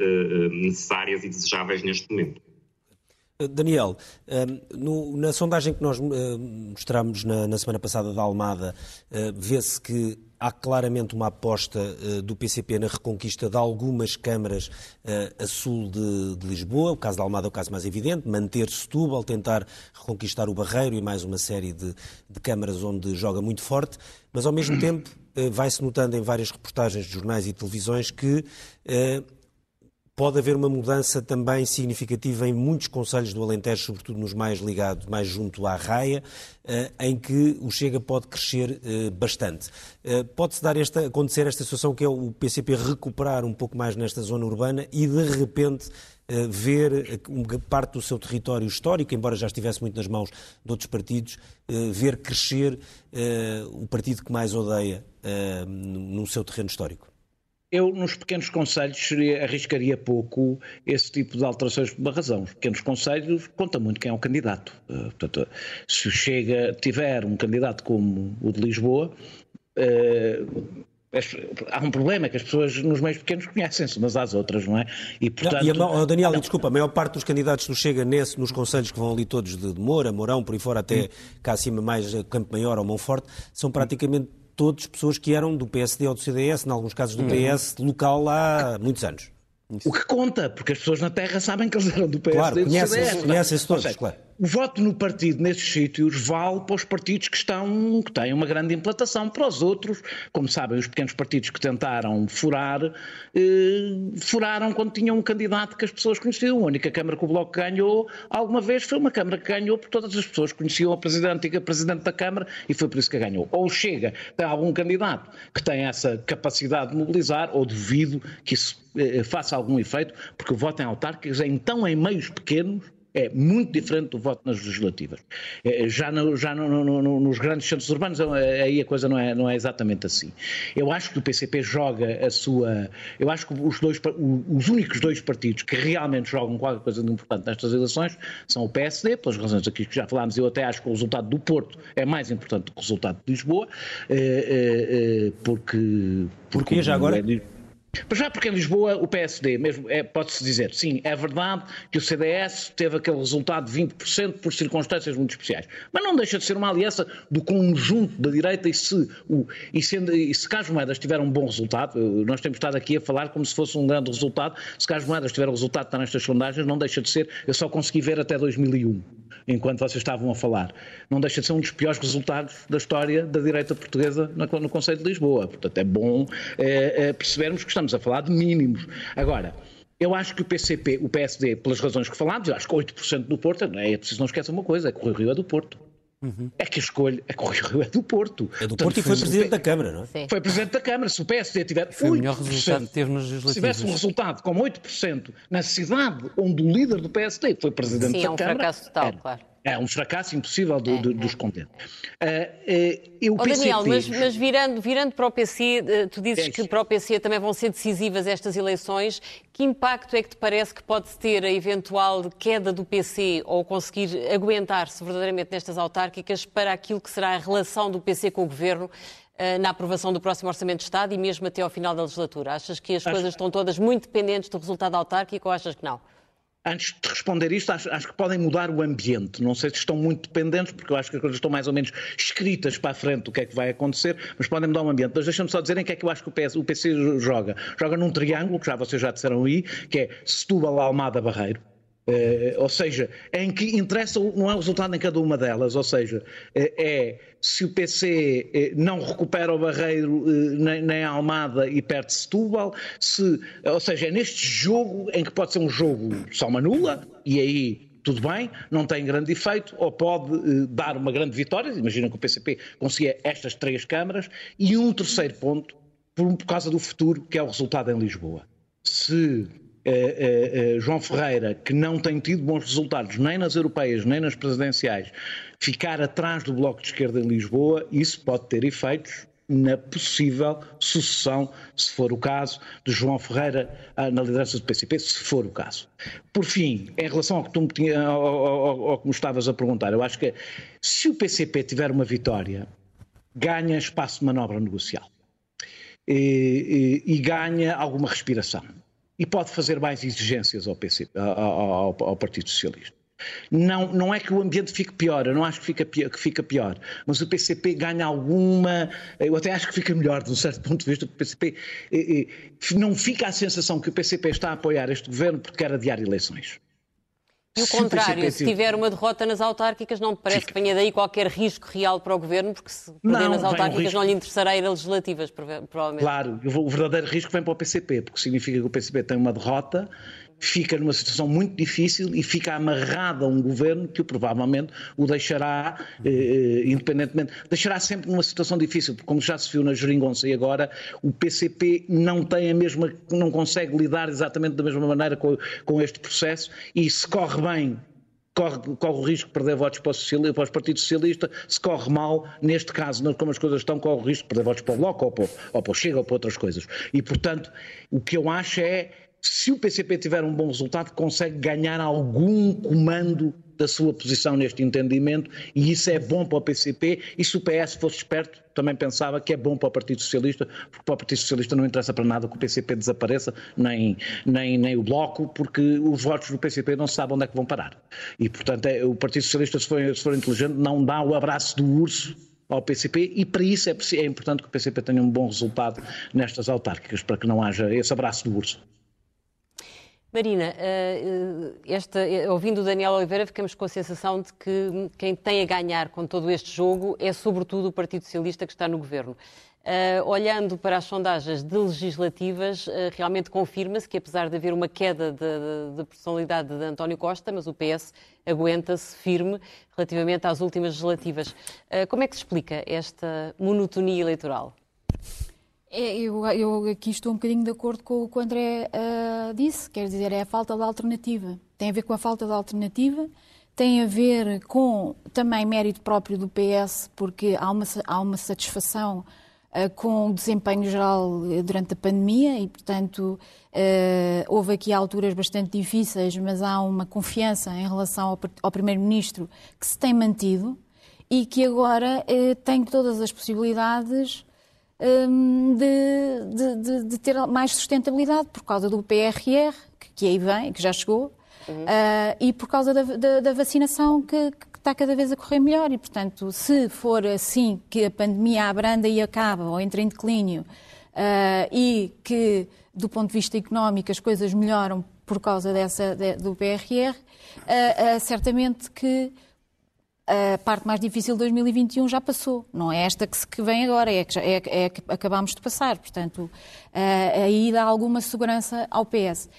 necessárias e desejáveis neste momento. Daniel, na sondagem que nós mostramos na semana passada da Almada, vê-se que há claramente uma aposta uh, do PCP na reconquista de algumas câmaras uh, a sul de, de, Lisboa. O caso da Almada é o caso mais evidente. Manter Setúbal, tentar reconquistar o Barreiro e mais uma série de, de câmaras onde joga muito forte. Mas, ao mesmo tempo, uh, vai-se notando em várias reportagens de jornais e televisões que Pode haver uma mudança também significativa em muitos conselhos do Alentejo, sobretudo nos mais ligados, mais junto à raia, eh, em que o Chega pode crescer eh, bastante. Eh, pode-se dar esta, acontecer esta situação que é o PCP recuperar um pouco mais nesta zona urbana e, de repente, ver parte do seu território histórico, embora já estivesse muito nas mãos de outros partidos, ver crescer o partido que mais odeia no seu terreno histórico? Eu, nos pequenos conselhos, arriscaria pouco esse tipo de alterações por uma razão. Os pequenos conselhos conta muito quem é o candidato. Uh, portanto, se chega, tiver um candidato como o de Lisboa, uh, há um problema que as pessoas nos meios pequenos conhecem-se umas às outras, não é? E, portanto... Não, e a, Daniel, não. desculpa, a maior parte dos candidatos do Chega nesse, nos conselhos que vão ali todos de Moura, Mourão, por aí fora, até hum. cá acima mais Campo Maior ou Monforte, são praticamente todos pessoas que eram do PSD ou do CDS, em alguns casos do PS, local há muitos anos. O que conta, porque as pessoas na Terra sabem que eles eram do PSD claro, e do CDS. Conhecem-se todos, seja, claro o voto no partido nesses sítios vale para os partidos que estão que têm uma grande implantação. Para os outros, como sabem, os pequenos partidos que tentaram furar, eh, furaram quando tinham um candidato que as pessoas conheciam. A única Câmara que o Bloco ganhou alguma vez foi uma Câmara que ganhou porque todas as pessoas conheciam a Presidente, a antiga Presidente da Câmara e foi por isso que a ganhou. Ou chega, tem algum candidato que tem essa capacidade de mobilizar, ou duvido que isso eh, faça algum efeito, porque o voto em autárquicas é então em meios pequenos é muito diferente do voto nas legislativas. É, já, no, já no, no, nos grandes centros urbanos é, aí a coisa não é, não é exatamente assim. Eu acho que o PCP joga a sua. Eu acho que os, dois, os únicos dois partidos que realmente jogam qualquer coisa de importante nestas eleições são o PSD, pelas razões aqui que já falámos. Eu até acho que o resultado do Porto é mais importante do que o resultado de Lisboa, eh, eh, eh, porque. Porque já agora? Mas já porque em Lisboa o PSD, mesmo é, pode-se dizer, sim, é verdade que o CDS teve aquele resultado de 20% por circunstâncias muito especiais. Mas não deixa de ser uma aliança do conjunto da direita e se, o, e sendo, e se Carlos Moedas tiver um bom resultado, nós temos estado aqui a falar como se fosse um grande resultado, se Carlos Moedas tiver o resultado que está nestas sondagens, não deixa de ser, eu só consegui ver até 2001 enquanto vocês estavam a falar. Não deixa de ser um dos piores resultados da história da direita portuguesa no Conselho de Lisboa. Portanto, é bom é, é, percebermos que estamos a falar de mínimos. Agora, eu acho que o PCP, o PSD, pelas razões que falámos, eu acho que 8% do Porto, é, é preciso não esquecer uma coisa, é que o Rio é do Porto. Uhum. É que a escolha, é que o Rio é do Porto. É do Porto Portanto, e foi presidente da Câmara, não é? Sim. Foi presidente da Câmara. Se o PSD tiver foi 8%, o melhor resultado que teve nas legislativas. Se tivesse um resultado com 8% na cidade onde o líder do PSD foi presidente Sim, da é um Câmara... fracasso total, era, claro. É um fracasso impossível do, é, do, dos é. contentes. Uh, uh, oh, Daniel, mas, mas, virando, virando para o PC, uh, tu dizes é que para o PC também vão ser decisivas estas eleições. Que impacto é que te parece que pode ter a eventual queda do PC ou conseguir aguentar-se verdadeiramente nestas autárquicas para aquilo que será a relação do PC com o Governo na aprovação do próximo Orçamento de Estado e mesmo até ao final da legislatura? Achas que as Acho... coisas estão todas muito dependentes do resultado autárquico ou achas que não? Antes de responder isto, acho, acho, que podem mudar o ambiente. Não sei se estão muito dependentes, porque eu acho que as coisas estão mais ou menos escritas para a frente do que é que vai acontecer, mas podem mudar o ambiente. Mas deixa-me só dizer em que é que eu acho que o, PS, o PC joga. Joga num triângulo, que já vocês já disseram aí, que é Setúbal, Almada, Barreiro. Uh, ou seja, em que interessa não é o resultado em cada uma delas, ou seja, uh, é se o PC uh, não recupera o Barreiro nem, a Almada e perde Setúbal, se, ou seja, é neste jogo em que pode ser um jogo só uma nula, e aí tudo bem, não tem grande efeito, ou pode dar uma grande vitória, imagina que o PCP conseguia estas três câmaras, e um terceiro ponto, por, por causa do futuro, que é o resultado em Lisboa. Se Uh, uh, João Ferreira, que não tem tido bons resultados nem nas europeias nem nas presidenciais, ficar atrás do Bloco de Esquerda em Lisboa, isso pode ter efeitos na possível sucessão, se for o caso, de João Ferreira na liderança do PCP, se for o caso. Por fim, em relação ao que, tu me, tinha, ao, ao, ao que me estavas a perguntar, eu acho que se o PCP tiver uma vitória, ganha espaço de manobra negocial e, e, e ganha alguma respiração e pode fazer mais exigências ao, PC, ao, ao, ao Partido Socialista. Não, não é que o ambiente fique pior, eu não acho que fica, pior, que fica pior, mas o PCP ganha alguma. Eu até acho que fica melhor, de um certo ponto de vista, o PCP. Eh, eh, não fica a sensação que o PCP está a apoiar este governo porque quer adiar eleições. E o contrário, se tiver uma derrota nas autárquicas, não me parece Fica. que venha daí qualquer risco real para o Governo, porque se perder nas autárquicas um não lhe interessará ir a legislativas, provavelmente. Claro, o verdadeiro risco vem para o PCP, porque significa que o PCP tem uma derrota fica numa situação muito difícil e fica amarrado a um governo que provavelmente o deixará, eh, eh, independentemente, deixará sempre numa situação difícil, porque como já se viu na Jeringonça e agora, o PCP não tem a mesma, não consegue lidar exatamente da mesma maneira com, com este processo e se corre bem corre, corre o risco de perder votos para o, para o Partido Socialista, se corre mal, neste caso, como as coisas estão, corre o risco de perder votos para o Bloco ou para o Chega ou para outras coisas. E, portanto, o que eu acho é, se o PCP tiver um bom resultado, consegue ganhar algum comando da sua posição neste entendimento e isso é bom para o PCP e se o PS fosse esperto também pensava que é bom para o Partido Socialista porque para o Partido Socialista não interessa para nada que o PCP desapareça nem, nem, nem o Bloco porque os votos do PCP não se sabem onde é que vão parar e portanto é, o Partido Socialista se for, se for inteligente não dá o abraço do urso ao PCP e para isso é, é importante que o PCP tenha um bom resultado nestas autárquicas para que não haja esse abraço do urso. Marina, eh, eh, esta, eh, ouvindo o Daniel Oliveira, ficamos com a sensação de que quem tem a ganhar com todo este jogo é sobretudo o Partido Socialista que está no governo. Olhando para as sondagens de legislativas, realmente confirma-se que, apesar de haver uma queda de, de, de personalidade de António Costa, mas o PS aguenta-se firme relativamente às últimas legislativas. Como é que se explica esta monotonia eleitoral? É, eu, eu, aqui estou um bocadinho de acordo com o que o André uh, disse, quer dizer, é a falta de alternativa. Tem a ver com a falta de alternativa, tem a ver com também mérito próprio do PS, porque há uma, há uma satisfação uh, com o desempenho geral eh, durante a pandemia e, portanto, uh, houve aqui alturas bastante difíceis, mas há uma confiança em relação ao, ao Primeiro-Ministro que se tem mantido e que agora tem todas as possibilidades de, de, de, de, ter mais sustentabilidade por causa do PRR, que aí vem, que já chegou, uhum. uh, e por causa da, da, da vacinação que, que, está cada vez a correr melhor. E, portanto, se for assim que a pandemia abranda e acaba, ou entra em declínio, uh, e que, do ponto de vista económico, as coisas melhoram por causa dessa, de, do PRR, uh, certamente que a parte mais difícil de 2021 já passou. Não é esta que, se, que vem agora, é que, já, é, é que acabamos de passar. Portanto, uh, aí dá alguma segurança ao PS.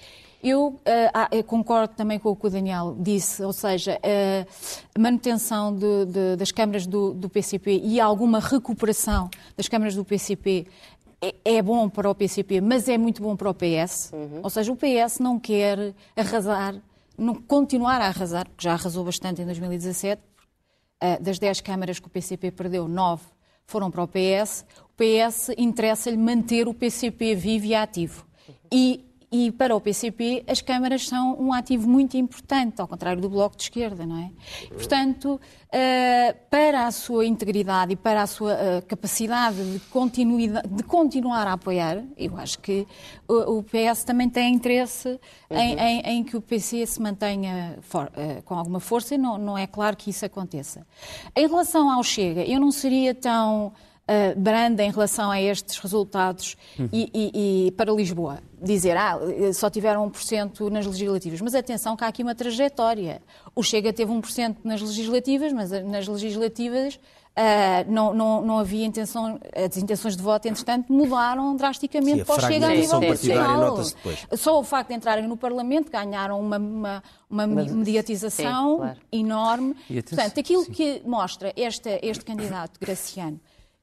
Eu, uh, eu, concordo também com o que o Daniel disse, ou seja, uh, a manutenção de, de, das câmaras do, do, PCP e alguma recuperação das câmaras do PCP é, é, bom para o PCP, mas é muito bom para o PS. Uhum. Ou seja, o PS não quer arrasar, não continuar a arrasar, porque já arrasou bastante em 2017, ah, das 10 câmaras que o PCP perdeu, 9 foram para o PS. O PS interessa-lhe manter o PCP vivo e ativo. E, e para o PCP as câmaras são um ativo muito importante, ao contrário do Bloco de Esquerda, não é? Portanto, uh, para a sua integridade e para a sua uh, capacidade de, de, continuar a apoiar, eu acho que o, PS também tem interesse uhum. em, em, em, que o PC se mantenha for, uh, com alguma força e não, não é claro que isso aconteça. Em relação ao Chega, eu não seria tão uh, branda em relação a estes resultados uhum. e, e, e, para Lisboa. Dizer, ah, só tiveram 1% nas legislativas. Mas atenção que há aqui uma trajetória. O Chega teve 1% nas legislativas, mas nas legislativas Uh, não, não, não havia intenção, as intenções de voto, entretanto, mudaram drasticamente Sim, para o Chega a nível nacional. Só o facto de entrarem no Parlamento ganharam uma, uma, uma Mas, mediatização sim, claro. enorme. Portanto, aquilo sim. que mostra este, este candidato Graciano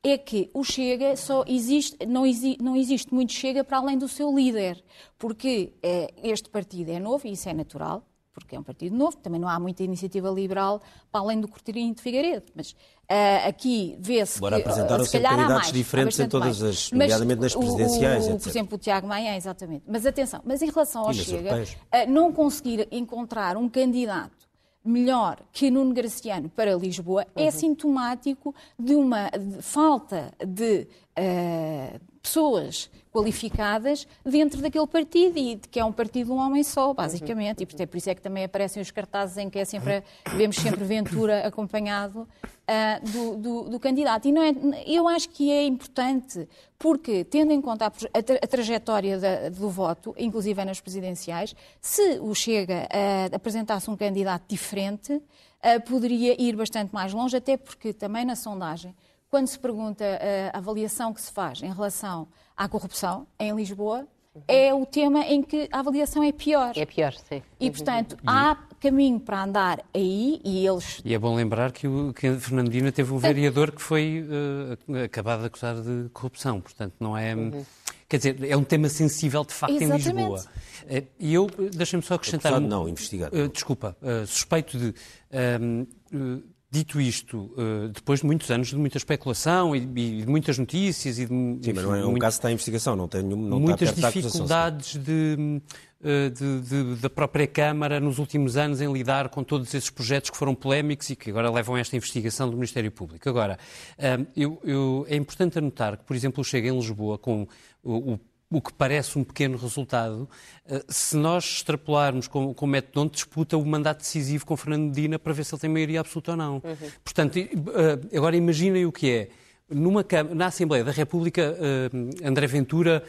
é que o Chega só existe, não, exi, não existe muito Chega para além do seu líder, porque é, este partido é novo e isso é natural, porque é um partido novo, também não há muita iniciativa liberal para além do Corteirinho de Figueiredo, mas uh, aqui vê-se que apresentaram se candidatos diferentes em todas mais. as, nomeadamente nas presidenciais, o, o, Por exemplo, o Tiago Maia, exatamente. Mas atenção, mas em relação ao Chega, uh, não conseguir encontrar um candidato melhor que Nuno Graciano para Lisboa é uhum. é sintomático de uma falta de uh, pessoas qualificadas dentro daquele partido e que é um partido de um homem só, basicamente. Uhum. E por isso é que também aparecem os cartazes em que é sempre, vemos sempre Ventura acompanhado uh, do, do, do, candidato. E não é, eu acho que é importante, porque, tendo em conta a, a, a trajetória da, do voto, inclusive nas presidenciais, se o Chega uh, apresentasse um candidato diferente, uh, poderia ir bastante mais longe, até porque também na sondagem quando se pergunta a avaliação que se faz em relação à corrupção em Lisboa, uhum. é o tema em que a avaliação é pior. É pior, sim. E, portanto, há caminho para andar aí e eles... E é bom lembrar que, o, que Fernandina teve um vereador que foi uh, acabado de acusar de corrupção, portanto, não é... Uhum. Quer dizer, é um tema sensível de facto Exatamente. em Lisboa. Eh, e eu, deixem-me só acrescentar... Acusado, não, investigado. Uh, desculpa, uh, suspeito de... Uh, dito isto, depois de muitos anos de muita especulação e, de muitas notícias e de... Sim, enfim, mas não é um muito, caso que está em investigação, não tem nenhum... Não muitas está dificuldades de eh, de, de, da própria Câmara nos últimos anos em lidar com todos esses projetos que foram polémicos e que agora levam a esta investigação do Ministério Público. Agora, eh, eu, eu, é importante anotar que, por exemplo, chega em Lisboa com o, o o que parece um pequeno resultado, eh, se nós extrapolarmos com, o método onde disputa o mandato decisivo com Fernando Medina para ver se ele tem maioria absoluta ou não. Uhum. Portanto, agora imaginem o que é. Numa, na Assembleia da República, André Ventura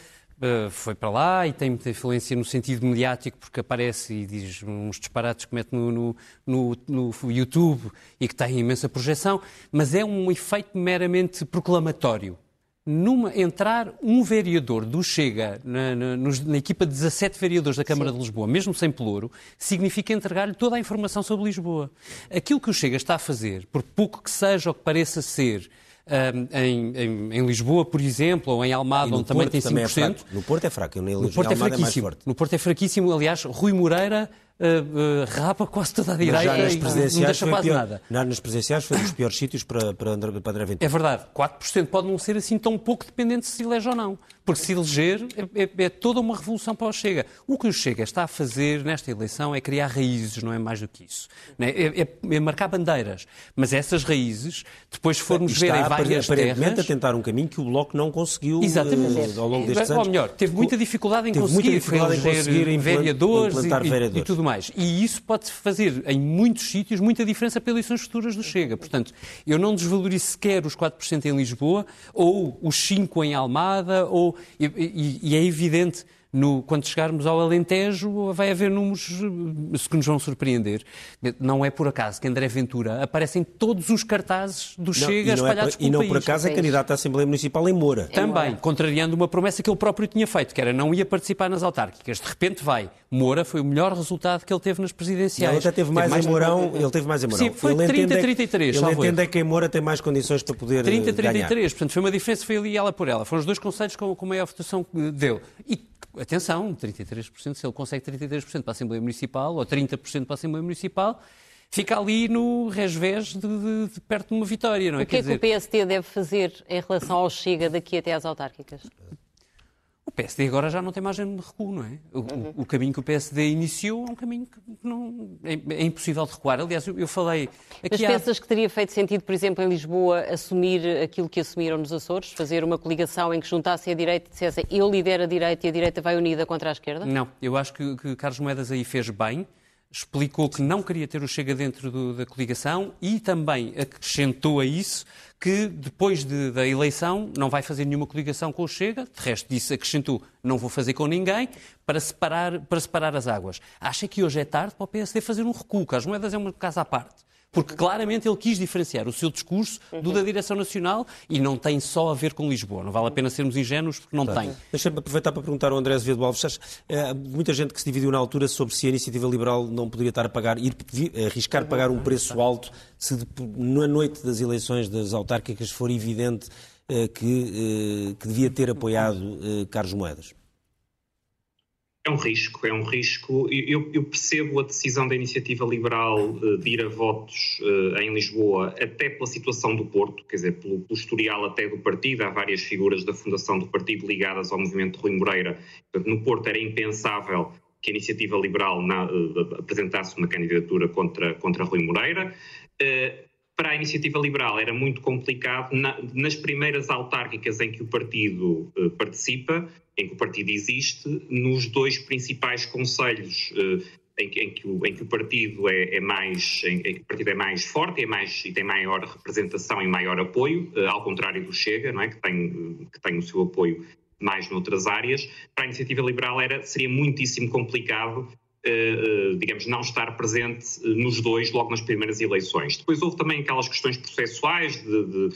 foi para lá e tem muita influência no sentido mediático, porque aparece e diz uns disparates que mete no, no, no, no, YouTube e que tem imensa projeção, mas é um efeito meramente proclamatório. Numa, entrar um vereador do Chega na, na, na equipa de 17 vereadores da Câmara Sim. de Lisboa, mesmo sem pelouro, significa entregar-lhe toda a informação sobre Lisboa. Aquilo que o Chega está a fazer, por pouco que seja ou que pareça ser, em, em, em, Lisboa, por exemplo, ou em Almada, onde também tem 5%. Também é no Porto é fraco, no Porto é, é fraquíssimo. É no Porto é fraquíssimo. Aliás, Rui Moreira uh, rapa quase toda a direita e não deixa quase pior, nada. Nas presidenciais foi um dos piores sítios para, para, André, para André Ventura. É verdade, 4% pode não ser assim tão pouco dependente se se elege ou não. Porque se eleger é, é, é, toda uma revolução para o Chega. O que o Chega está a fazer nesta eleição é criar raízes, não é mais do que isso. É? é, é, é marcar bandeiras. Mas essas raízes, depois formos ver em várias aparentemente terras... a tentar um caminho que o Bloco não conseguiu Exatamente. Uh, ao longo destes anos. Ou melhor, teve muita dificuldade em conseguir, dificuldade em conseguir vereadores, e, vereadores. E tudo mais. E isso pode fazer, em muitos sítios, muita diferença para eleições futuras do Chega. Portanto, eu não desvalorizo sequer os 4% em Lisboa, ou os 5% em Almada, ou, e, e, e é evidente no, quando chegarmos ao Alentejo, vai haver números eh, que nos vão surpreender. Não é por acaso que André Ventura aparece em todos os cartazes do não, Chega e espalhados é por, E não país. por acaso é candidato à Assembleia Municipal em Moura. Também, contrariando uma promessa que ele próprio tinha feito, que era não ia participar nas autárquicas. De repente vai. Moura foi o melhor resultado que ele teve nas presidenciais. Ele até teve mais, teve mais em Mourão. Ele teve mais em Mourão. Sim, foi 30-33. Ele entende é que em Moura tem mais condições para poder 30-33. Portanto, foi uma diferença, foi ali ela por ela. Foram os dois conselhos com, com maior votação dele. E atenção, 33%, se ele consegue 33% para a Assembleia Municipal ou 30% para a Assembleia Municipal, fica ali no resvés de, de, de, perto de uma vitória, não é? O que Quer é que dizer... o PSD deve fazer em relação ao Chega daqui até às autárquicas? O PSD agora já não tem margem de recuo, não é? O, uhum. o caminho que o PSD iniciou é um caminho que não, é, é impossível de recuar. Aliás, eu, eu falei... Aqui Mas pensas há... que teria feito sentido, por exemplo, em Lisboa, assumir aquilo que assumiram nos Açores? Fazer uma coligação em que juntasse a direita e dissesse eu lidero a direita e a direita vai unida contra a esquerda? Não, eu acho que, que Carlos Moedas aí fez bem explicou que não queria ter o Chega dentro do, da coligação e também acrescentou a isso que depois de, da eleição não vai fazer nenhuma coligação com o Chega, de resto disse, acrescentou, não vou fazer com ninguém, para separar, para separar as águas. Acha que hoje é tarde para o PSD fazer um recuo, as moedas é uma casa à parte porque claramente ele quis diferenciar o seu discurso do da direção nacional e não tem só a ver com Lisboa. Não vale a pena sermos ingênuos porque não tem. Deixa-me aproveitar para perguntar ao André Azevedo Alves. É, muita gente que se dividiu na altura sobre se a iniciativa liberal não poderia estar a pagar, ir arriscar pagar um preço alto se na noite das eleições das autárquicas for evidente eh, que, eh, que devia ter apoiado eh, Carlos Moedas. É um risco, é um risco. Eu, eu, percebo a decisão da iniciativa liberal uh, de ir a votos uh, em Lisboa, até pela situação do Porto, quer dizer, pelo, pelo, historial até do partido. Há várias figuras da fundação do partido ligadas ao movimento de Rui Moreira. No Porto era impensável que a iniciativa liberal na, uh, apresentasse uma candidatura contra, contra Rui Moreira para a iniciativa liberal era muito complicado na, nas primeiras autárquicas em que o partido participa, em que o partido existe, nos dois principais conselhos uh, em, em, que o, em, que o, partido é, é mais em, em, que o partido é mais forte é mais, e tem maior representação e maior apoio, uh, ao contrário do Chega, não é? que, tem, que tem o seu apoio mais noutras áreas, para a iniciativa liberal era, seria muitíssimo complicado Uh, digamos, não estar presente nos dois logo nas primeiras eleições. Depois houve também aquelas questões processuais de, de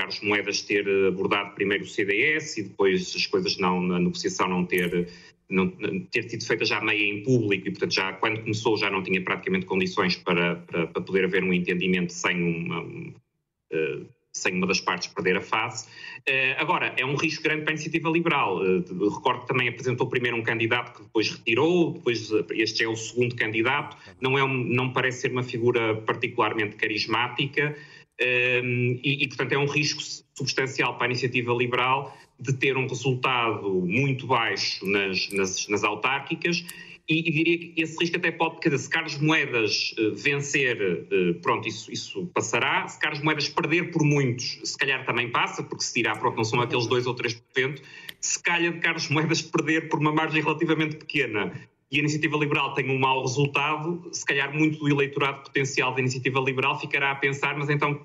Carlos Moedas ter abordado primeiro o CDS e depois as coisas não, na negociação não ter, não, ter sido feita já meia em público e, portanto, já quando começou já não tinha praticamente condições para, para, para poder haver um entendimento sem uma, uh, sem uma das partes perder a face. Uh, agora, é um risco grande para a iniciativa liberal. Uh, recordo que também apresentou primeiro um candidato que depois retirou, depois este é o segundo candidato. Não, é um, não parece ser uma figura particularmente carismática. E, portanto, é um risco substancial para a iniciativa liberal de ter um resultado muito baixo nas, nas, nas autárquicas e, e, diria que esse risco até pode, quer dizer, se Carlos Moedas uh, vencer, uh, pronto, isso, isso passará. Se Carlos Moedas perder por muitos, se calhar também passa, porque se dirá, pronto, não são aqueles 2 ou 3%. Se calhar Carlos Moedas perder por uma margem relativamente pequena e a Iniciativa Liberal tem um mau resultado, se calhar muito do eleitorado potencial da Iniciativa Liberal ficará a pensar, mas então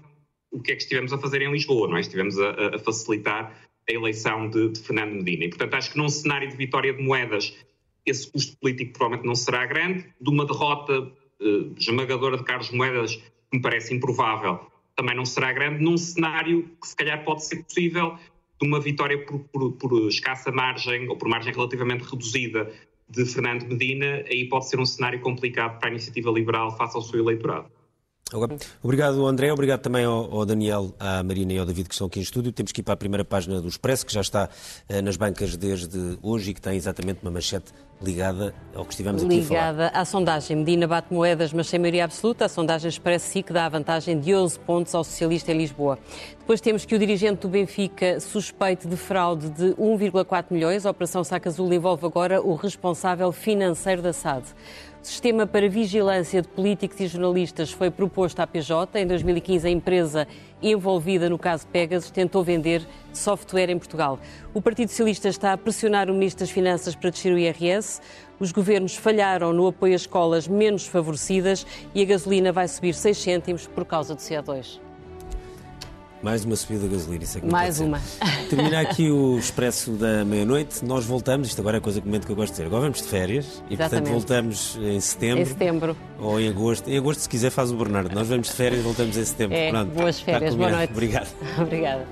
o que é que estivemos a fazer em Lisboa, não é? Estivemos a, a facilitar a eleição de, de, Fernando Medina. E, portanto, acho que num cenário de vitória de Moedas esse custo político provavelmente não será grande. De uma derrota eh, esmagadora de Carlos Moedas, que me parece improvável, também não será grande. Num cenário que se calhar pode ser possível, de uma vitória por, por, por escassa margem, ou por margem relativamente reduzida, de Fernando Medina, aí pode ser um cenário complicado para a iniciativa liberal face ao seu eleitorado. Obrigado, André. Obrigado também ao, Daniel, à Marina e ao David que estão aqui em estúdio. Temos que ir para a primeira página do Expresso, que já está eh, nas bancas desde hoje e que tem exatamente uma manchete ligada ao que estivemos aqui ligada a falar. Ligada à sondagem. Medina bate moedas, mas sem maioria absoluta. A sondagem Expresso que dá a vantagem de 11 pontos ao socialista em Lisboa. Depois temos que o dirigente do Benfica suspeito de fraude de 1,4 milhões. A Operação Saca Azul envolve agora o responsável financeiro da SAD. Sistema para vigilância de políticos e jornalistas foi proposto à PJ. Em 2015, a empresa envolvida no caso Pegasus tentou vender software em Portugal. O Partido Socialista está a pressionar o Ministro das Finanças para descer o IRS. Os governos falharam no apoio a escolas menos favorecidas e a gasolina vai subir 6 cêntimos por causa do CO2. Mais uma subida da gasolina, isso é que Mais uma. Termina aqui o Expresso da meia-noite. Nós voltamos, isto agora é a coisa que eu gosto de dizer. Agora vamos de férias e, Exatamente. portanto, voltamos em setembro. Em setembro. Ou em agosto. Em agosto, se quiser, faz o Bernardo. Nós vamos de férias e voltamos em setembro. É, Pronto, boas férias, boa noite. Obrigado. Obrigada.